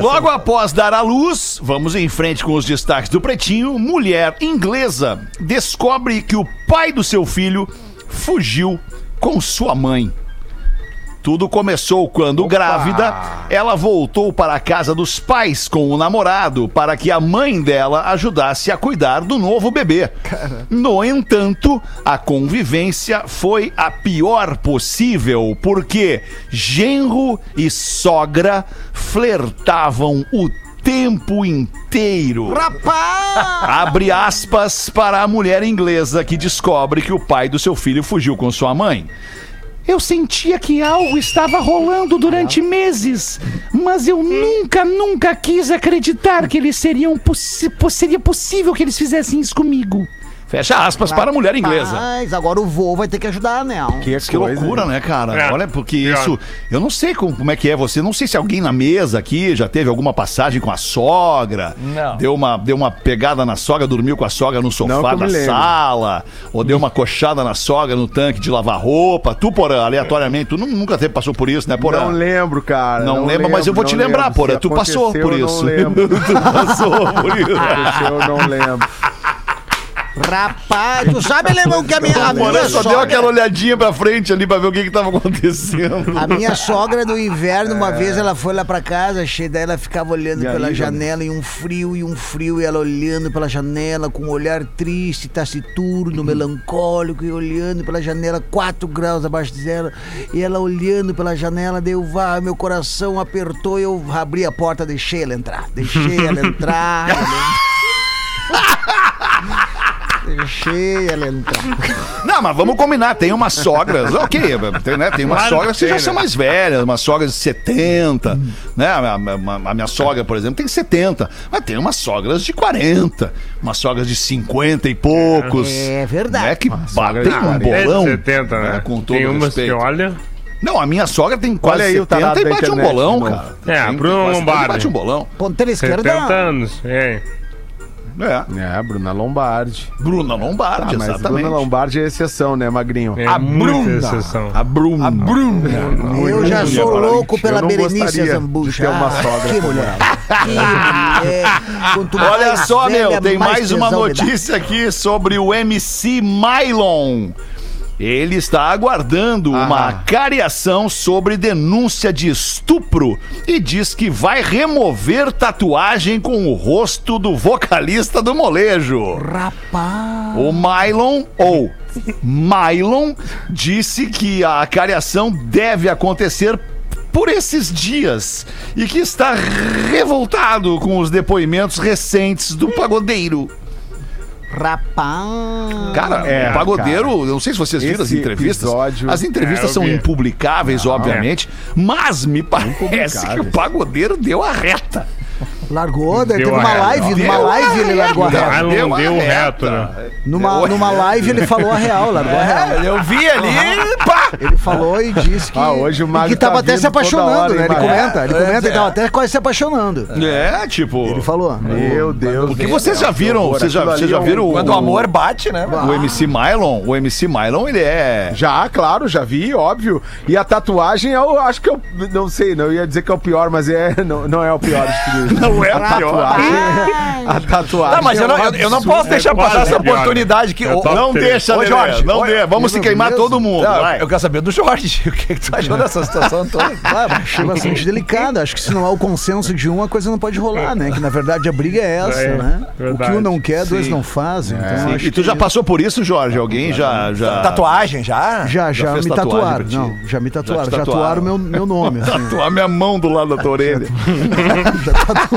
Logo após dar à luz, vamos em frente com os destaques do Pretinho. Mulher inglesa descobre que o pai do seu filho fugiu com sua mãe. Tudo começou quando, grávida, ela voltou para a casa dos pais com o namorado para que a mãe dela ajudasse a cuidar do novo bebê. No entanto, a convivência foi a pior possível porque genro e sogra flertavam o tempo inteiro. Rapaz! Abre aspas para a mulher inglesa que descobre que o pai do seu filho fugiu com sua mãe. Eu sentia que algo estava rolando durante meses, mas eu nunca, nunca quis acreditar que eles seriam possi- seria possível que eles fizessem isso comigo. Fecha aspas para a mulher inglesa. Mas agora o vô vai ter que ajudar, né? Que, Que loucura, né, cara? É. Olha, porque Pior. isso. Eu não sei como, como é que é você. Não sei se alguém na mesa aqui já teve alguma passagem com a sogra. Não. Deu uma, deu uma pegada na sogra, dormiu com a sogra no Não sofá da sala. Ou deu uma coxada na sogra no tanque de lavar roupa. Tu, Porã, aleatoriamente, tu nu- nunca teve, passou por isso, né, Porã? Não lembro, cara. Não lembro, mas eu vou te não lembrar, lembro. Porã. Tu passou por eu isso. Não lembro. tu passou por isso. Aconteceu, eu não lembro. Rapaz, tu sabe, Alemão, que a minha, a minha só deu sogra... aquela olhadinha pra frente ali pra ver o que que tava acontecendo. A minha sogra do inverno, uma vez ela foi lá pra casa, cheia, daí ela ficava olhando E pela aí, janela e um frio e um frio, e ela olhando pela janela com um olhar triste, taciturno, melancólico, e olhando pela janela, 4 graus abaixo de zero, e ela olhando pela janela, deu vá, meu coração apertou, eu abri a porta, deixei ela entrar, deixei ela entrar. ela entrou. Deixei ela entrar. Não, mas vamos combinar. Tem umas sogras, ok, tem, né? Tem umas Claro sogras que que já são né? mais velhas, umas sogras de 70, né? A, a- a- minha sogra, por exemplo, tem 70, mas tem umas sogras de 40, umas sogras de 50 e poucos. É verdade. Né? Que batem um 40. bolão. É de 70, né? Com todo Tem umas respeito. que olha. Não, a minha sogra tem quase Olha aí o 70 tarado e bate um internet bolão, de novo. cara. É, 70 e Lombardi. Bate um bolão. Ponteira 70 esquerda. anos. É. É. É, Bruna Lombardi. Bruna Lombardi, Ah, mas exatamente. Bruna Lombardi é exceção, né, Magrinho? É A Bruna. exceção. A Bruna. A Bruna. Eu já sou louco pela Eu não Berenice Zambucha. uma Ah, sogra Que mulher. Que mulher. Olha mais só, velha, meu, tem mais uma me dá. notícia aqui sobre o MC Mylon. Ele está aguardando uma cariação sobre denúncia de estupro e diz que vai remover tatuagem com o rosto do vocalista do molejo. Rapaz. O Mylon, ou Mylon, disse que a cariação deve acontecer por esses dias e que está revoltado com os depoimentos recentes do pagodeiro. Rapaz. Cara, É, o pagodeiro, eu não sei se vocês viram as Esse entrevistas. episódio- As entrevistas É, são vi. impublicáveis, obviamente, mas me parece que o pagodeiro deu a reta. Largou, daí Deu teve uma reta. live, numa Deu a live ele largou a reta. real. Ah, não Deu reto, né? Numa, numa live ele falou a real, largou a real. É, eu vi ali, pá! Ele falou e disse que. Ah, hoje o Magro que tava tá até se apaixonando, hora, né? Ele comenta, ele É, comenta, é. ele tava até quase se apaixonando. É, tipo. Ele falou. Meu Deus. O que vocês já viram? Vocês já, vocês já viram Quando o amor bate, né? o MC Mylon? O MC Mylon, ele é. Já, claro, já vi, óbvio. E a tatuagem, eu acho que eu não sei, não ia dizer que é o pior, mas é, não, não é o pior de tudo isso. Não é a pior. tatuagem. A tatuagem. Tá, mas eu é não, um eu, eu não posso deixar passar essa pior, oportunidade que. É Não deixa, Ô, Jorge, não dê. Vamos se queimar mesmo? todo mundo. Não, vai. eu quero saber do Jorge. O que, que tu achou dessa situação toda? Claro, achei bastante delicado. Acho que se não há o consenso de um, a coisa não pode rolar, né? Que na verdade a briga é essa, É, né? O que um não quer, dois Sim. não fazem. Então, acho E tu já passou por isso, Jorge? Alguém já. já... Tatuagem já? Já, já, me tatuaram. Não, já me tatuaram. Já, tatuaram. tatuaram meu, meu nome. Assim. Tatuar minha mão do lado da tua orelha.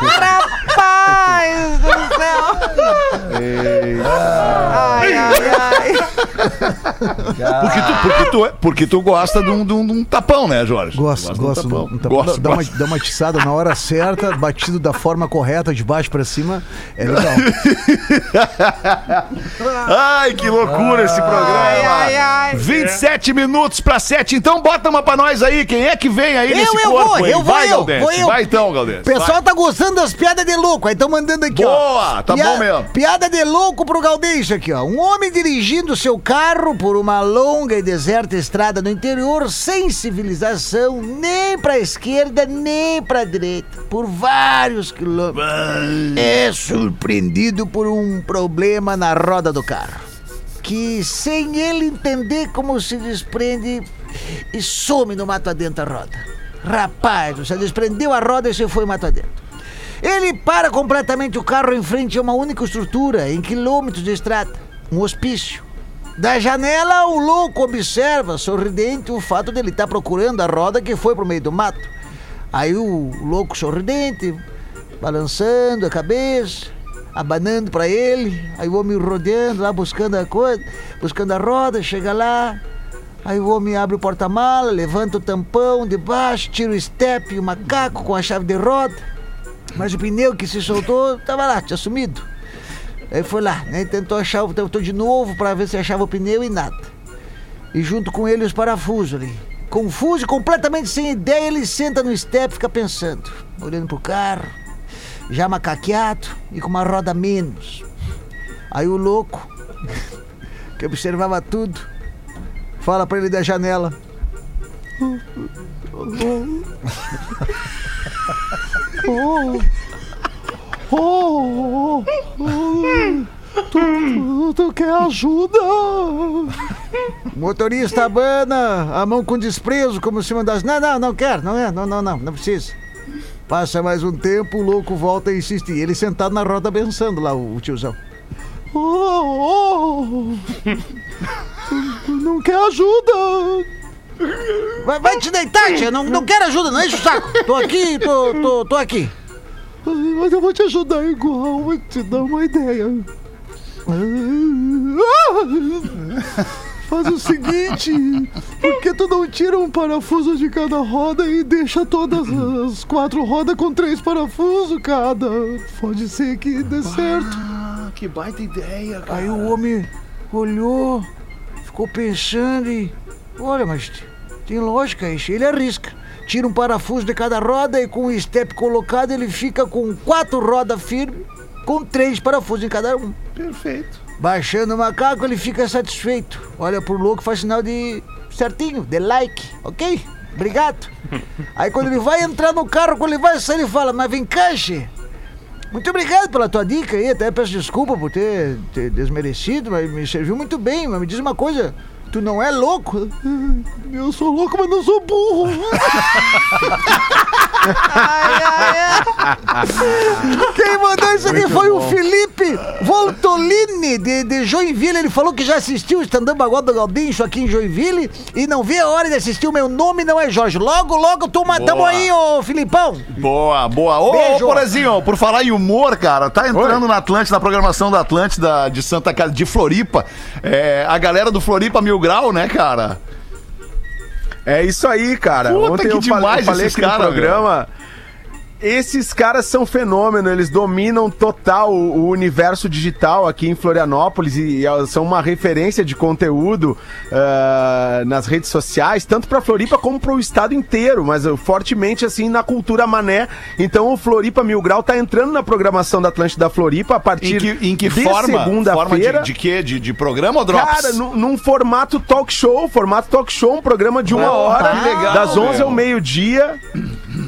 Rapaz do céu! Ai, ai, ai. Porque tu, porque tu, é- porque tu gosta de um, de um- de um tapão, né, Jorge? Gosto, Tu gosta de gosto. um tapão. Um tapão. Gosto, dá, dá uma, gosto. dá uma tiçada na hora certa, batido da forma correta, de baixo pra cima. É legal. Ai, que loucura esse programa. Ai, ai, ai. 27 minutos pra 7. Então bota uma pra nós aí. Quem é que vem aí Eu, nesse eu corpo vou, aí? eu vou, Vai, eu, vou eu. Vai então, Galdete. O pessoal tá gostando das piadas de louco, aí estão mandando aqui, ó. Boa, tá bom mesmo. Piada de louco pro Galdeixo aqui, ó. Um homem dirigindo seu carro por uma longa e deserta estrada no interior, sem civilização, nem pra esquerda, nem pra direita, por vários quilômetros. É surpreendido por um problema na roda do carro. Que sem ele entender como se desprende e some no mato adentro a roda. Rapaz, você desprendeu a roda e você foi mato adentro. Ele para completamente o carro em frente a uma única estrutura, em quilômetros de estrada, um hospício. Da janela, o louco observa, sorridente, o fato dele estar procurando a roda que foi pro meio do mato. Aí o louco sorridente, balançando a cabeça, abanando para ele, aí o homem rodeando lá, buscando a coisa, buscando a roda, chega lá, Aí o homem abre o porta-mala, levanta o tampão de baixo, tira o step e o macaco com a chave de roda. Mas o pneu que se soltou tava lá, tinha sumido. Aí foi lá, né? Tentou achar, tentou de novo pra ver se achava o pneu e nada. E junto com ele os parafusos ali. Confuso completamente sem ideia, ele senta no step fica pensando, olhando pro carro, já macaqueado e com uma roda menos. Aí o louco, que observava tudo, fala pra ele da janela. Oh, tu, tu quer ajuda? Motorista abana, a mão com desprezo, como se mandasse. Não, não, não quero, não é, não, não, não, não precisa. Passa mais um tempo, o louco volta a insistir. Ele sentado na roda pensando lá, o, o tiozão. Oh, oh, não quer ajuda. Vai, vai te deitar, tia. Não, não quero ajuda, não enche o saco. Tô aqui, tô, tô, tô aqui. Mas eu vou te ajudar igual, vou te dar uma ideia. Faz o seguinte, por que tu não tira um parafuso de cada roda e deixa todas as quatro rodas com três parafusos cada? Pode ser que dê certo. Ah, que baita ideia, cara. Aí o homem olhou, ficou pensando e. Olha, mas tem lógica isso. Ele arrisca. Tira um parafuso de cada roda e com o step colocado ele fica com quatro rodas firmes, com três parafusos em cada um. Perfeito. Baixando o macaco, ele fica satisfeito. Olha pro louco, faz sinal de certinho, de like, ok? Obrigado. Aí quando ele vai entrar no carro, quando ele vai sair, ele fala, mas vem cá, che. Muito obrigado pela tua dica aí, até peço desculpa por ter, ter desmerecido, mas me serviu muito bem. Mas me diz uma coisa, tu não é louco? Eu sou louco, mas não sou burro. Quem mandou isso aqui foi o Felipe Voltolini, de, de Joinville. Ele falou que já assistiu o stand-up agora do Galdinho aqui em Joinville e não vê a hora de assistir. O meu nome não é Jorge. Logo, logo, tu matamos aí, ô Filipão. Boa, boa. Ô, ô Beijo. Porazinho, por falar em humor, cara, tá entrando na Atlântida, na programação da Atlântida de Santa Casa, de Floripa. É, a galera do Floripa Mil Grau, né, cara? É isso aí, cara. Puta, Ontem que eu falei, demais eu falei esses cara, programa. Esses caras são fenômeno, eles dominam total o, o universo digital aqui em Florianópolis e, e são uma referência de conteúdo ah, nas redes sociais, tanto pra Floripa como pro estado inteiro, mas ah, fortemente assim na cultura mané. Então o Floripa Mil Grau tá entrando na programação da Atlântida Floripa a Em partir que, em que de forma? Forma segunda-feira. de, de quê? De, de programa ou drops? Cara, num, num formato talk show, formato talk show, um programa de uma Ah, hora, que legal, das 11 meu. ao meio-dia.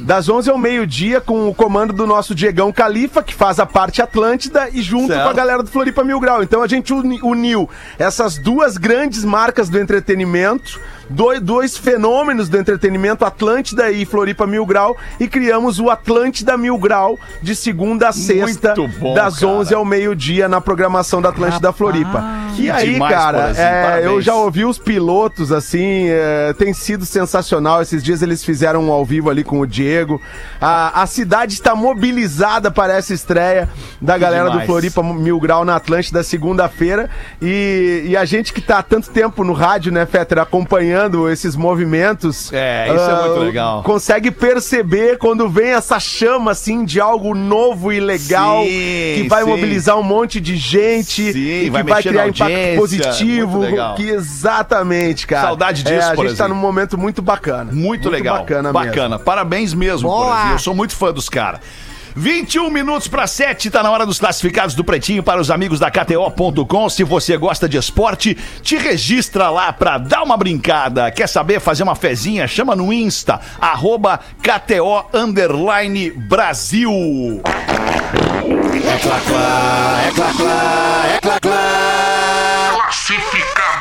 Das 11 ao meio-dia, com o comando do nosso Diegão Califa, que faz a parte Atlântida, e junto Certo. com a galera do Floripa Mil Grau. Então a gente uni- uniu essas duas grandes marcas do entretenimento, dois, dois fenômenos do entretenimento, Atlântida e Floripa Mil Grau, e criamos o Atlântida Mil Grau de segunda a sexta, bom, das cara. 11 ao meio-dia, na programação da Atlântida Floripa. Que E aí, demais, cara, é, eu já ouvi os pilotos, assim, é, tem sido sensacional. Esses dias eles fizeram um ao vivo ali com o Diego. A, a cidade está mobilizada para essa estreia da galera demais. do Floripa Mil Grau na Atlântida, segunda-feira. E, e a gente que tá há tanto tempo no rádio, né, Fetter, acompanhando esses movimentos. É, isso é muito legal. Consegue perceber quando vem essa chama, assim, de algo novo e legal, Sim, que vai sim. mobilizar um monte de gente, Sim, e que vai vai, criar impacto positivo. muito legal. Que exatamente, cara. Saudade disso, é, A gente Porazinho. tá num momento muito bacana. Muito, legal. Bacana, Bacana. Parabéns mesmo, Boa. Porazinho. Eu sou muito fã dos caras. 21 minutos para 7, tá na hora dos classificados do Pretinho para os amigos da KTO.com. Se você gosta de esporte, te registra lá pra dar uma brincada. Quer saber fazer uma fezinha? Chama no Insta, arroba KTO underline Brasil.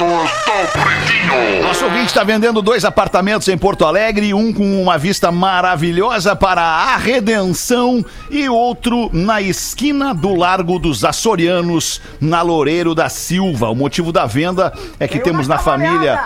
Classificados do Pretinho. Nosso ouvinte está vendendo dois apartamentos em Porto Alegre, um com uma vista maravilhosa para a Redenção e outro na esquina do Largo dos Açorianos, na Loureiro da Silva. O motivo da venda é que temos na família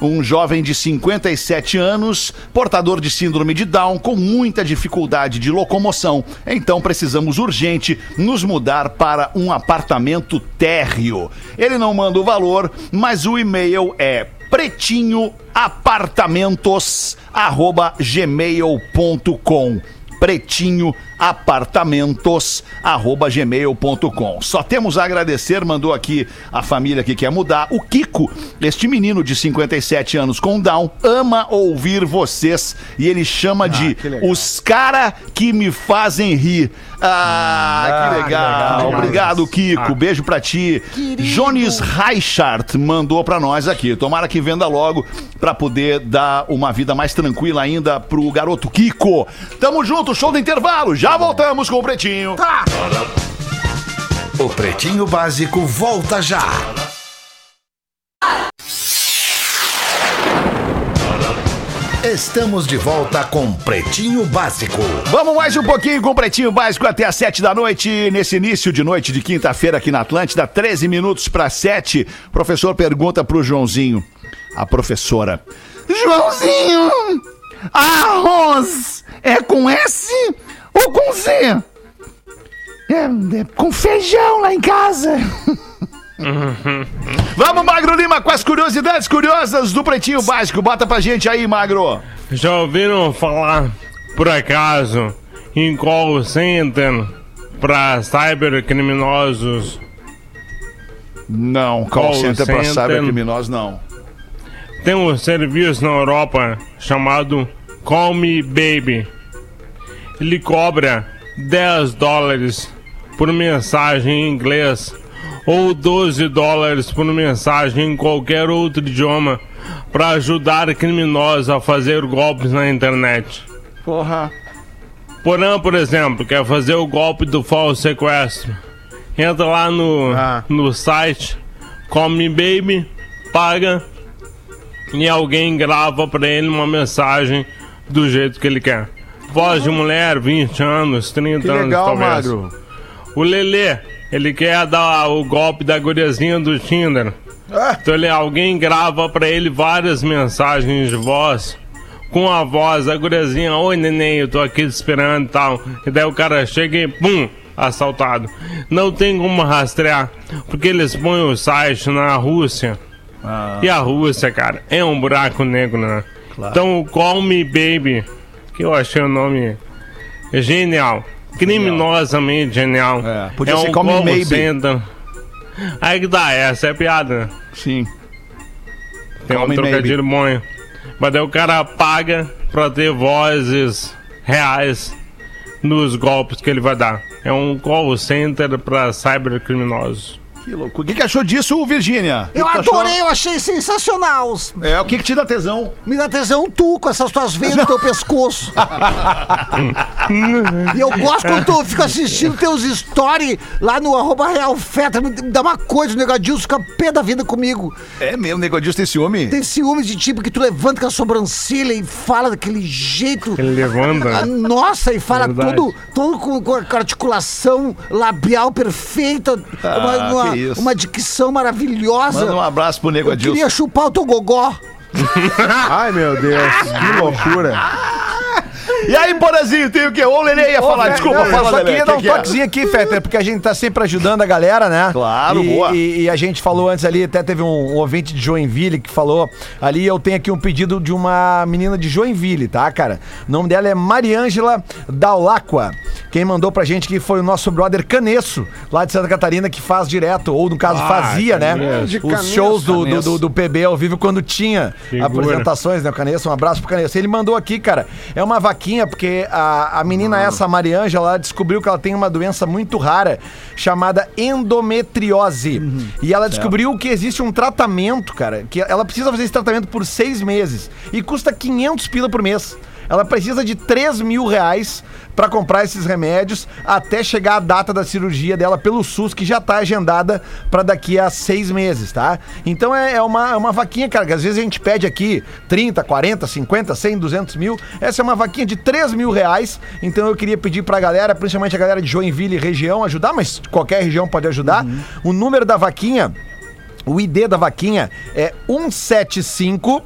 um jovem de 57 anos, portador de síndrome de Down, com muita dificuldade de locomoção. Então precisamos urgente nos mudar para um apartamento térreo. Ele não manda o valor, mas o e-mail é pretinhoapartamentos@gmail.com pretinho apartamentos@gmail.com. Só temos a agradecer, mandou aqui a família que quer mudar. O Kiko, este menino de 57 anos com Down, ama ouvir vocês e ele chama de os cara que me fazem rir. Ah, que legal. Obrigado, Kiko. Beijo pra ti. Jones Reichart mandou pra nós aqui. Tomara que venda logo pra poder dar uma vida mais tranquila ainda pro garoto Kiko. Tamo junto, show do intervalo. Já voltamos com o Pretinho. O Pretinho Básico volta já. Estamos de volta com Pretinho Básico. Vamos mais um pouquinho com o Pretinho Básico até às 7 da noite, nesse início de noite de quinta-feira aqui na Atlântida, 13 minutos para 7. O professor pergunta pro Joãozinho, a professora: Joãozinho, arroz é com S ou com Z? É, é com feijão lá em casa. Vamos, Magro Lima, com as curiosidades curiosas do Pretinho Básico. Bota pra gente aí, Magro. Já ouviram falar, por acaso, em call center pra cybercriminosos? Não, call, Call center, pra center. cybercriminosos, não. Tem um serviço na Europa chamado Call Me Baby. Ele cobra 10 dólares por mensagem em inglês ou 12 dólares por mensagem em qualquer outro idioma para ajudar criminosos a fazer golpes na internet. Porra. Porã, por exemplo, quer fazer o golpe do falso sequestro. Entra lá no, Ah. no site Call Me Baby, paga e alguém grava pra ele uma mensagem do jeito que ele quer. Voz de mulher, 20 anos, 30 Que anos legal, talvez. Magro. O Lelê, ele quer dar o golpe da guriazinha do Tinder. Então ele, alguém grava pra ele várias mensagens de voz. Com a voz, a guriazinha, oi neném, eu tô aqui te esperando e tal. E daí o cara chega e pum, assaltado. Não tem como rastrear, porque eles põem o site na Rússia. E a Rússia, cara, é um buraco negro, né? Então o Call Me Baby, que eu achei o nome genial. Criminosamente genial. É, podia é ser um call Maybe. center. Aí que dá, essa é piada, né? Sim. Tem Call um trocadilho bom. Mas daí o cara paga pra ter vozes reais nos golpes que ele vai dar. É um call center pra cybercriminosos. Que louco. O que, que achou disso, Virgínia? Eu O que achou? adorei, eu achei sensacional. É, o que, que te dá tesão? Me dá tesão tu com essas tuas veias no teu pescoço. e eu gosto quando tu fica assistindo teus stories lá no arroba Real Feta. Me dá uma coisa, o Negadilson fica pé da vida comigo. É mesmo, negodilson tem ciúme? Tem ciúmes de tipo que tu levanta com a sobrancelha e fala daquele jeito. Ele levanta. Ah, Nossa, e fala Verdade. tudo, tudo com, com a articulação labial perfeita, Ah, uma, uma, que isso. uma dicção maravilhosa. Manda um abraço pro Eu negodilson. queria chupar o teu gogó. Ai, meu Deus, que loucura. E aí, Borazinho, tem o quê? Ô, Lelê ia falar, Ô, desculpa, não, eu fala, só Lelê. queria que dar um que é? toquezinho aqui, Fetter, porque a gente tá sempre ajudando a galera, né? Claro, e, boa. E, e a gente falou antes ali, até teve um, um ouvinte de Joinville que falou ali, eu tenho aqui um pedido de uma menina de Joinville, tá, cara? O nome dela é Mariângela Daulacqua. Quem mandou pra gente que foi o nosso brother Canesso, lá de Santa Catarina, que faz direto, ou no caso Ah, fazia, né? Os Canesso, shows do, do, do, do PB ao vivo quando tinha Figura. apresentações, né? O Canesso, um abraço pro Canesso. Ele mandou aqui, cara, é uma vaquinha, porque a, a menina essa, a Mariângela, ela descobriu que ela tem uma doença muito rara chamada endometriose. Uhum. E ela descobriu que existe um tratamento, cara, que ela precisa fazer esse tratamento por seis meses e custa 500 pila por mês. Ela precisa de 3 mil reais pra comprar esses remédios até chegar a data da cirurgia dela pelo SUS, que já tá agendada pra daqui a seis meses, tá? Então é, é uma, é uma vaquinha, cara, que às vezes a gente pede aqui 30, 40, 50, 100, 200 mil. Essa é uma vaquinha de 3 mil reais. Então eu queria pedir pra galera, principalmente a galera de Joinville e região, ajudar, mas qualquer região pode ajudar. O número da vaquinha, o ID da vaquinha é 175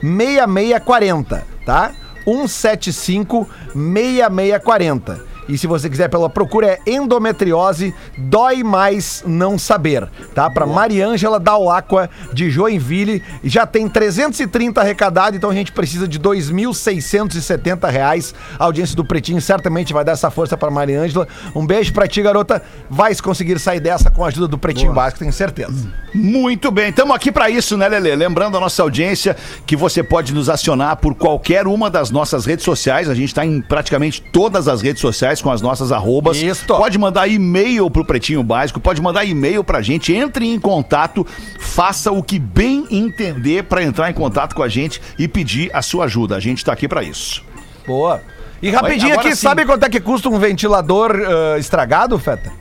6640, tá? 175 6640. E se você quiser pela procura, é endometriose, dói mais não saber, tá? Pra Mariângela Dauaqua, de Joinville. Já tem 330 arrecadados, então a gente precisa de 2.670 reais. A audiência do Pretinho certamente vai dar essa força pra Mariângela. Um beijo pra ti, garota. Vai conseguir sair dessa com a ajuda do Pretinho Básico, tenho certeza. Muito bem, estamos aqui para isso, né, Lelê? Lembrando a nossa audiência que você pode nos acionar por qualquer uma das nossas redes sociais. A gente está em praticamente todas as redes sociais com as nossas arrobas. Isso. Pode mandar e-mail pro Pretinho Básico, pode mandar e-mail pra gente, entre em contato, faça o que bem entender para entrar em contato com a gente e pedir a sua ajuda. A gente tá aqui para isso. Boa. E rapidinho agora aqui, sim. sabe quanto é que custa um ventilador ah, estragado, Feta?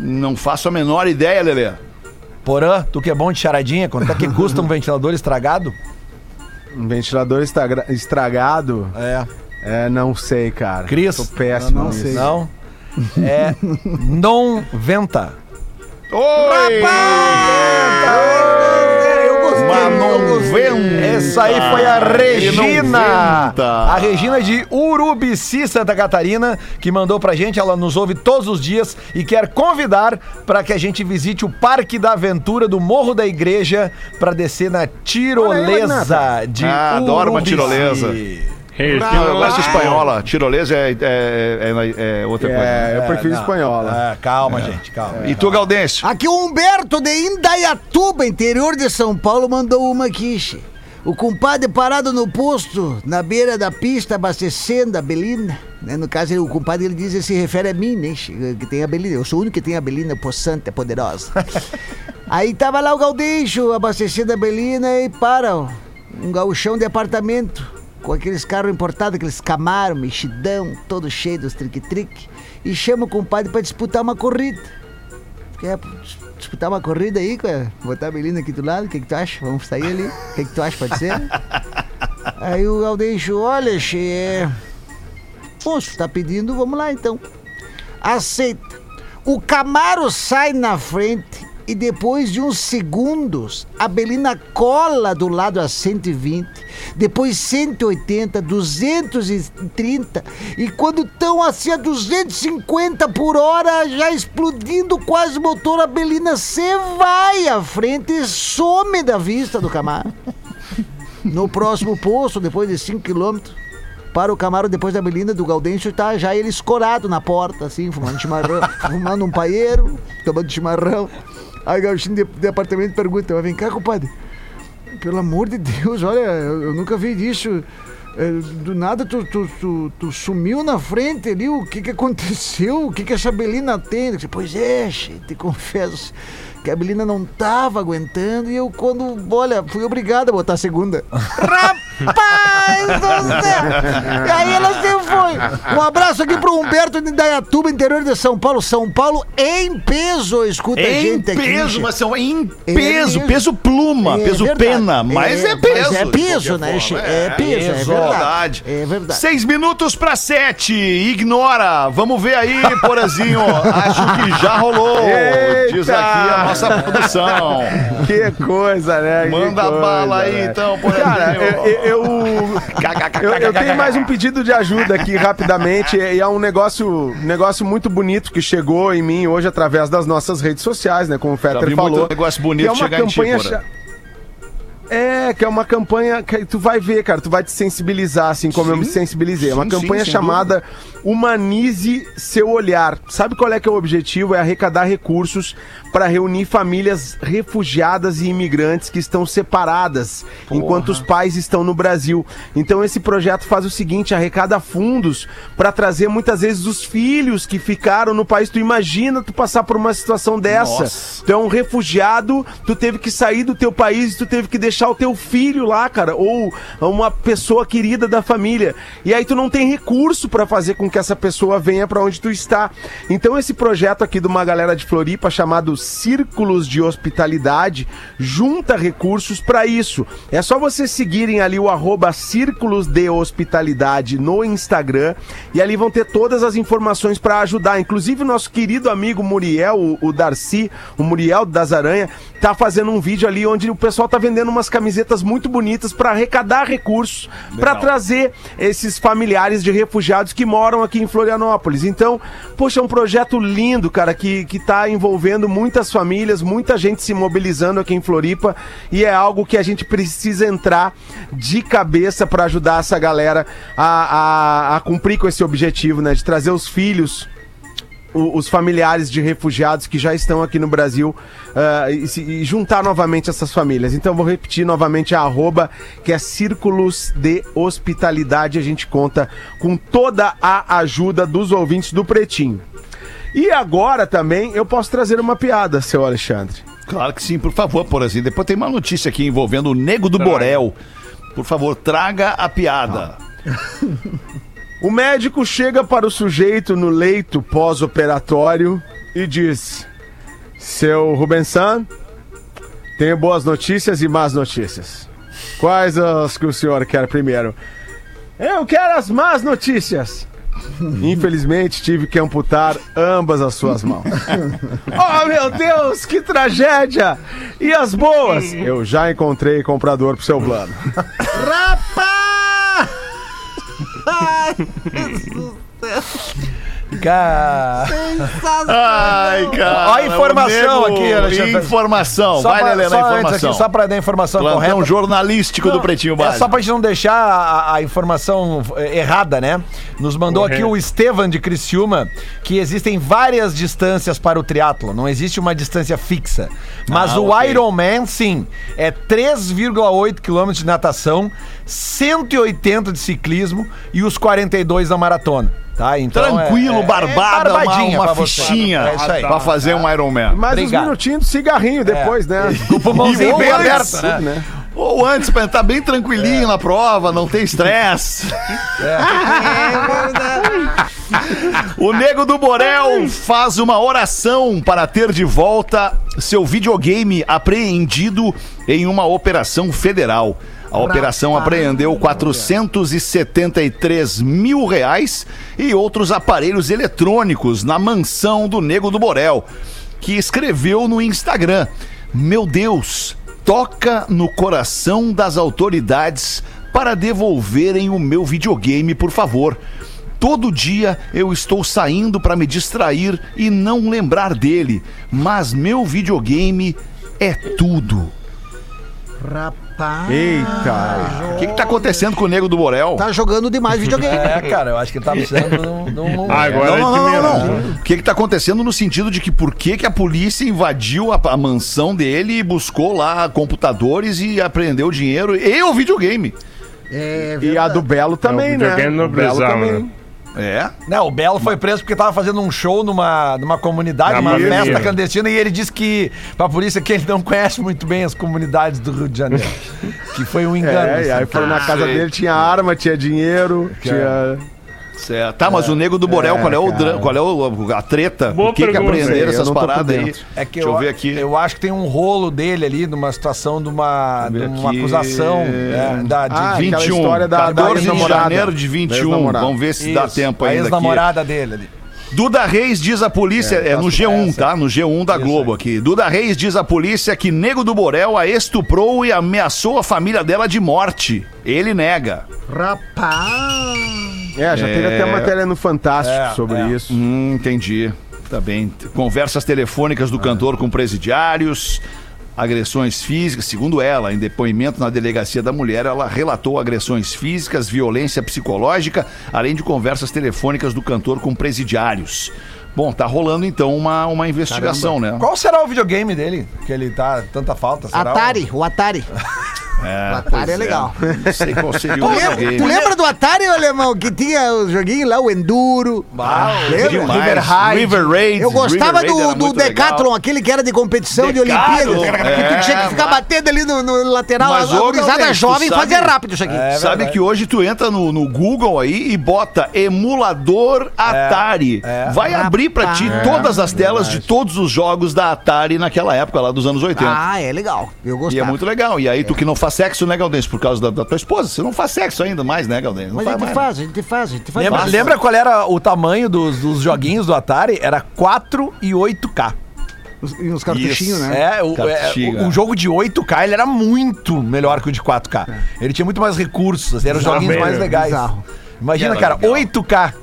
Não faço a menor ideia, Lelê. Porã, tu que é bom de charadinha, quanto é que custa um ventilador estragado? Um ventilador estragra- estragado. É. É, não sei, cara. Cris? Tô péssimo. Não nisso. sei. Não? É non venta. Oi! Eu gostei. Manon Venta. Essa aí foi a Regina. A Regina de Urubici, Santa Catarina, que mandou pra gente. Ela nos ouve todos os dias e quer convidar para que a gente visite o Parque da Aventura do Morro da Igreja para descer na tirolesa de Ah, adoro uma Urubici. tirolesa. Regina Não, eu gosto de espanhola. Tirolesa é, é, é- é outra coisa. É, eu prefiro não. espanhola. É, calma, gente, calma. E tu, Gaudêncio? Aqui o Humberto de Indaiatuba, interior de São Paulo, mandou uma aqui. O compadre parado no posto, na beira da pista, abastecendo a Belina. Né? No caso, ele- o compadre ele diz, ele se refere a mim, né? Que tem a Belina. Eu sou o único que tem a Belina possante, poderosa. Aí tava lá o Gaudeixo abastecendo a Belina e para ó, um gauchão de apartamento com aqueles carros importados, aqueles Camaro, mexidão, todo cheio dos trique-trique, e chama o compadre pra disputar uma corrida. Quer dis- disputar uma corrida aí? Botar a Belina aqui do lado, o que, que tu acha? Vamos sair ali? O que, que tu acha, pode ser? aí o Galdeixo, olha, che, é... Poxa, tá pedindo, vamos lá então. Aceita. O Camaro sai na frente e depois de uns segundos, a Belina cola do lado a 120, depois 180, 230 e quando estão assim a 250 por hora, já explodindo quase o motor, a Belina se vai à frente e some da vista do Camaro. No próximo posto, depois de 5 quilômetros, para o Camaro depois da Belinda do Gaudêncio, tá já ele escorado na porta, assim, fumando chimarrão, fumando um paeiro, tomando chimarrão. Aí o gauchinho de, de apartamento pergunta, mas vem cá, compadre, pelo amor de Deus, olha, eu, eu nunca vi disso. É, do nada tu, tu, tu, tu sumiu na frente ali, o que que aconteceu? O que que essa Belina tem? Disse, Pois é, che, te confesso que a Belina não tava aguentando e eu quando, olha, fui obrigado a botar a segunda. Rapaz do céu! E aí ela se foi. Um abraço aqui pro Humberto de Indaiatuba, interior de São Paulo. São Paulo em peso, escuta a Em gente aqui. peso, mas são em É peso, mesmo. peso pluma, É peso verdade. pena, mas é, peso. Mas é peso, né? forma. É peso, é verdade. É verdade. Seis minutos pra sete, ignora. Vamos ver aí, Porazinho. Acho que já rolou. Diz Eita! aqui a nossa produção. Que coisa, né? Manda coisa, bala aí, né? então, Porazinho. Cara, eu, eu, eu, eu tenho mais um pedido de ajuda aqui rapidamente. E é um negócio, negócio muito bonito que chegou em mim hoje através das nossas redes sociais, né? Como o Fetter falou. muito negócio bonito que é uma chegar em ti, campanha. Porã. cha- É, que é uma campanha que tu vai ver, cara, tu vai te sensibilizar, assim como eu me Sim. sensibilizei. É uma Sim, campanha sim, chamada Humanize Seu Olhar. Sabe qual é que é o objetivo? É arrecadar recursos para reunir famílias refugiadas e imigrantes que estão separadas enquanto os pais estão no Brasil. Então esse projeto faz o seguinte, arrecada fundos para trazer muitas vezes os filhos que ficaram no país. Tu imagina tu passar por uma situação dessa. Nossa. Tu é um refugiado, tu teve que sair do teu país, tu teve que deixar o teu filho lá, cara, ou uma pessoa querida da família. E aí tu não tem recurso pra fazer com que essa pessoa venha pra onde tu está. Então esse projeto aqui de uma galera de Floripa chamado Círculos de Hospitalidade junta recursos pra isso. É só vocês seguirem ali o arroba Círculos de Hospitalidade no Instagram e ali vão ter todas as informações pra ajudar. Inclusive o nosso querido amigo Muriel, o, o Darcy, o Muriel das Aranha, tá fazendo um vídeo ali onde o pessoal tá vendendo umas camisetas muito bonitas para arrecadar recursos para trazer esses familiares de refugiados que moram aqui em Florianópolis. Então, poxa, é um projeto lindo, cara, que, que tá envolvendo muitas famílias, muita gente se mobilizando aqui em Floripa e é algo que a gente precisa entrar de cabeça para ajudar essa galera a, a, a cumprir com esse objetivo, né? De trazer os filhos o- os familiares de refugiados que já estão aqui no Brasil ah, e, se- e juntar novamente essas famílias. Então vou repetir novamente a arroba, que é Círculos de Hospitalidade. A gente conta com toda a ajuda dos ouvintes do Pretinho. E agora também eu posso trazer uma piada, seu Alexandre. Claro que sim, por favor, por assim. Depois tem uma notícia aqui envolvendo o Nego do Borel. Por favor, traga a piada. O médico chega para o sujeito no leito pós-operatório e diz: Seu Rubensan, tenho boas notícias e más notícias. Quais as que o senhor quer primeiro? Eu quero as más notícias. Infelizmente tive que amputar ambas as suas mãos. oh meu Deus, que tragédia! E as boas? Eu já encontrei comprador pro seu plano. Rapaz! Ai, Cara. Ai, cara. Ó a informação aqui, Alexandre. Informação. Só Vai, pra, Lelê, só informação. aqui, só pra dar a informação Plantão correta. jornalístico do Pretinho É Básico. só pra gente não deixar a, a informação eh, errada, né? Nos mandou aqui o Estevan de Criciúma que existem várias distâncias para o triatlo, não existe uma distância fixa. Mas Ah, o ok. Ironman, sim, é 3,8 quilômetros de natação, 180 de ciclismo e os 42 da maratona. Tá? Então Tranquilo, é- é- barbada, é uma, barbadinha uma pra você. fichinha É isso aí. pra fazer um Ironman. Mais Obrigado. uns minutinhos de cigarrinho depois, né? Com o pulmãozinho bem aberto, né? né? Ou antes, pra estar bem tranquilinho na prova, não tem estresse. O Nego do Borel faz uma oração para ter de volta seu videogame apreendido em uma operação federal. A operação apreendeu 473 mil reais e outros aparelhos eletrônicos na mansão do Nego do Borel, que escreveu no Instagram: Meu Deus, toca no coração das autoridades para devolverem o meu videogame, por favor. Todo dia eu estou saindo para me distrair e não lembrar dele, mas meu videogame é tudo. Rapaz. Eita. O que, que tá acontecendo com o Nego do Borel? Tá jogando demais videogame. É, cara, eu acho que ele tá precisando de um- Agora Não, não, não, é não, não. menos. O que que tá acontecendo no sentido de que por que, que a polícia invadiu a, a mansão dele e buscou lá computadores e apreendeu o dinheiro e o videogame? É E a do Belo também, Não, o né? videogame não O Belo também. Né? É? Não, o Belo foi preso porque tava fazendo um show numa, numa comunidade, pandemia. festa clandestina, e ele disse que, pra polícia, que ele não conhece muito bem as comunidades do Rio de Janeiro. que foi um engano. É, e aí assim. foram na casa dele, tinha arma, tinha dinheiro, tinha... Certo. Tá, mas o Nego do Borel, É, qual é, o cara. dra- qual é o- a treta? Boa por que, que pergunta. aprenderam Eu essas não tô por paradas aí? dentro. É que Deixa eu eu, ver aqui. eu acho que tem um rolo dele ali, numa situação de uma, de ver uma aqui. acusação é, da, de, Ah, de- aquela 21, história da- da 14 de ex-namorada. janeiro de 21. Da ex-namorada. Vamos ver se dá Isso, tempo a ainda aqui. ex-namorada dele ali. Duda Reis diz a polícia, é, no G1, essa. tá? No G1 da Globo aqui. Duda Reis diz a polícia que Nego do Borel a estuprou e ameaçou a família dela de morte. Ele nega. Rapaz. É, já teve É. até matéria no Fantástico É, sobre é. isso. Hum, entendi. Tá bem. Conversas telefônicas do cantor com presidiários, agressões físicas. Segundo ela, em depoimento na delegacia da mulher, ela relatou agressões físicas, violência psicológica, além de conversas telefônicas do cantor com presidiários. Bom, tá rolando então uma, uma investigação, né? Qual será o videogame dele? Que ele tá tanta falta? Será Atari, o Atari. É, O Atari pois é legal. Não sei qual seria Tu o lembra, tu lembra do Atari, alemão, que tinha os joguinhos lá, o Enduro? Ah, lembra? Demais. River Raid. River Raid. Eu gostava Raid do, do muito legal. Decathlon, aquele que era de competição de Decathlon, Olimpíada. é, que tu tinha que ficar batendo ali no, no lateral. Mas, a gurizada jovem sabe- fazia rápido isso aqui. É Sabe verdade. que hoje tu entra no, no Google aí e bota emulador Atari. é. Vai abrir pra ti todas as telas de todos os jogos da Atari naquela época, lá dos anos 80. Ah, é legal. Eu E é gostava. muito legal. E aí, tu que não faz sexo, né, Galdense? Por causa da, da tua esposa. Você não faz sexo ainda mais, né, Galdense? Não Mas a faz gente mais. faz, a gente faz, a gente faz. Lembra, Faz. lembra qual era o tamanho dos, dos joguinhos do Atari? Era 4 e 8K. Os- E uns cartuchinhos, Isso. né? É, o, é, o- o jogo de 8K ele era muito melhor que o de 4K. Ele tinha muito mais recursos, eram Bizarro. joguinhos mais legais. Bizarro. Imagina, Era cara, legal. 8K.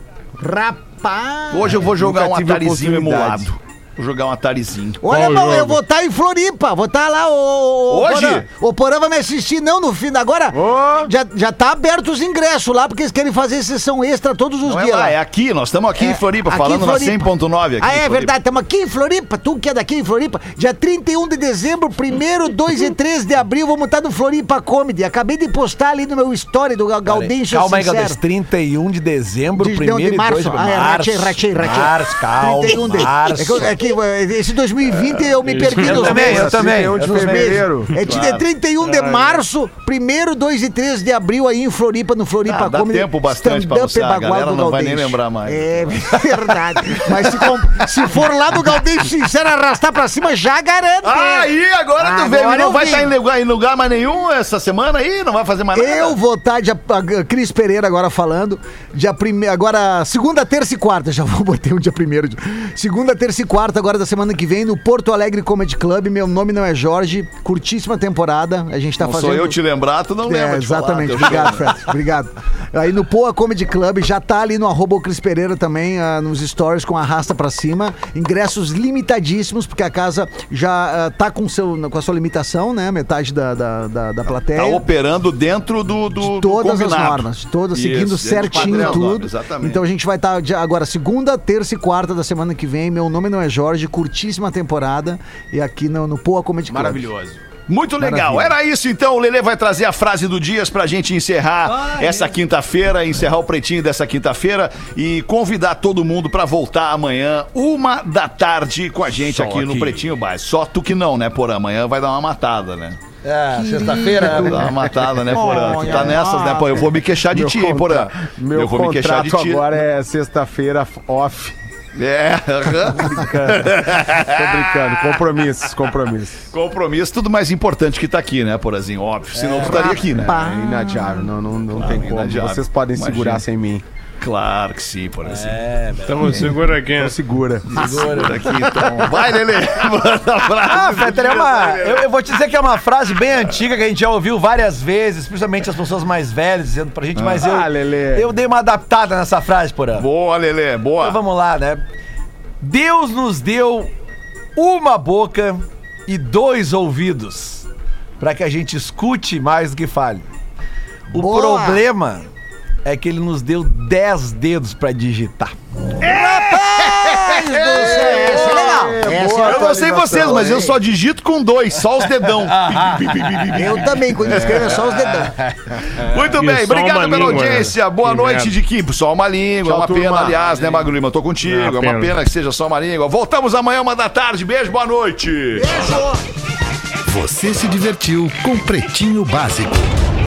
Rapaz! Hoje eu vou jogar um Atarizinho emulado. Vou jogar um Atarizinho. Olha, Qual irmão, jogo? eu vou estar em Floripa, vou estar lá, o, o, Hoje? O Porã, o Porã vai me assistir, não, no fim, agora Ô. já, já tá aberto os ingressos lá, porque eles querem fazer sessão extra todos os Não é dias lá, lá. é aqui. Nós estamos aqui É, em Floripa, aqui falando em na Floripa. 100.9 aqui. Ah, é verdade, estamos aqui em Floripa, tu que é daqui em Floripa, dia 31 de dezembro, 1 2 e 3 de abril, vamos estar no Floripa Comedy. Acabei de postar ali no meu story do Ga- Gaudêncio Calma aí. Galdês. 31 de dezembro, De- primeiro não, de e março. 2 de Ah, é, ratei, ratei, ratei. Março, calma. 31 de... março. É que, é eh, esse 2020 eu me perdi Eu nos também, meses. eu também. 31 de fevereiro. É dia 31 de março, 1 2 e 3 de abril aí em Floripa, no Floripa Ah, dá Comedy. tempo bastante pra almoçar, a galera não vai nem lembrar mais. É verdade. Mas se, com- se for lá do Gaudêncio Sincero arrastar pra cima, já garante. Ah, aí agora tu Agora veio. eu Não vai vim. estar em lugar, em lugar mais nenhum essa semana aí? Não vai fazer mais nada? Eu vou estar, dia, a Cris Pereira agora falando, dia primeiro, agora segunda, terça e quarta, já vou botar um dia primeiro. Segunda, terça e quarta agora da semana que vem no Porto Alegre Comedy Club, meu nome não é Jorge, curtíssima temporada, a gente tá Não fazendo... sou eu te lembrar, tu não É, lembra de falar exatamente, teu obrigado. Fred, obrigado. Aí no Poa Comedy Club, já tá ali no arroba Cris Pereira também, ah, nos stories com arrasta pra cima, ingressos limitadíssimos, porque a casa já ah, tá com, seu, com a sua limitação, né, metade da, da, da, da plateia. Tá operando dentro do, do, do Todas as combinado. normas, todas Isso, seguindo do certinho padrão, tudo. Exatamente. Então a gente vai estar agora segunda, terça e quarta da semana que vem. Meu nome não é Jorge, curtíssima temporada e aqui no, no Poa Comedy Club. Maravilhoso. Muito legal. Maravilha. Era isso então. O Lelê vai trazer a frase do Dias pra gente encerrar essa quinta-feira, encerrar o pretinho dessa quinta-feira e convidar todo mundo pra voltar amanhã, uma da tarde, com a gente Só aqui, no aqui. Pretinho Básico. Só tu que não, né, por amanhã vai dar uma matada, né? É, sexta-feira. Vai dar uma matada, né, Porã? Tu tá nessas, né, pô? Eu vou me queixar de Meu ti, hein, Porã? Meu Eu vou me queixar de contrato ti. agora é sexta-feira off. É, aham. Tô brincando. Compromissos, compromissos. compromisso, tudo mais importante que tá aqui, né, Porazinho? Óbvio, senão tu estaria aqui, né? É inadiável, não, não, não tem como. inadiável. Vocês podem Imagina. segurar sem mim. Claro que sim, Porazinho. É, Então segura aqui. Então segura. Segura aqui, então. Vai, Lelê. Manda a frase. Ah, Fetter, é uma. Eu, eu vou te dizer que é uma frase bem antiga que a gente já ouviu várias vezes, principalmente as pessoas mais velhas dizendo pra gente, mas eu. Ah, Lelê. Eu dei uma adaptada nessa frase, porã. Boa, Lelê, boa. Então vamos lá, né? Deus nos deu uma boca e dois ouvidos para que a gente escute mais do que fale. O Boa. problema é que ele nos deu dez dedos para digitar. Rapaz do céu, essa é legal. Essa boa. é Eu não sei vocês, mas eu só digito com dois, só os dedão. Eu também, quando escrevo é só os dedão. Muito E bem, obrigado pela língua, audiência. né? Boa Que noite, merda. de Kim. Só uma língua, Tchau, uma turma. pena, aliás, né, Magro Lima? Tô contigo. É É uma pena. que seja só uma língua. Voltamos amanhã, uma da tarde. Beijo, boa noite. Você se divertiu com Pretinho Básico.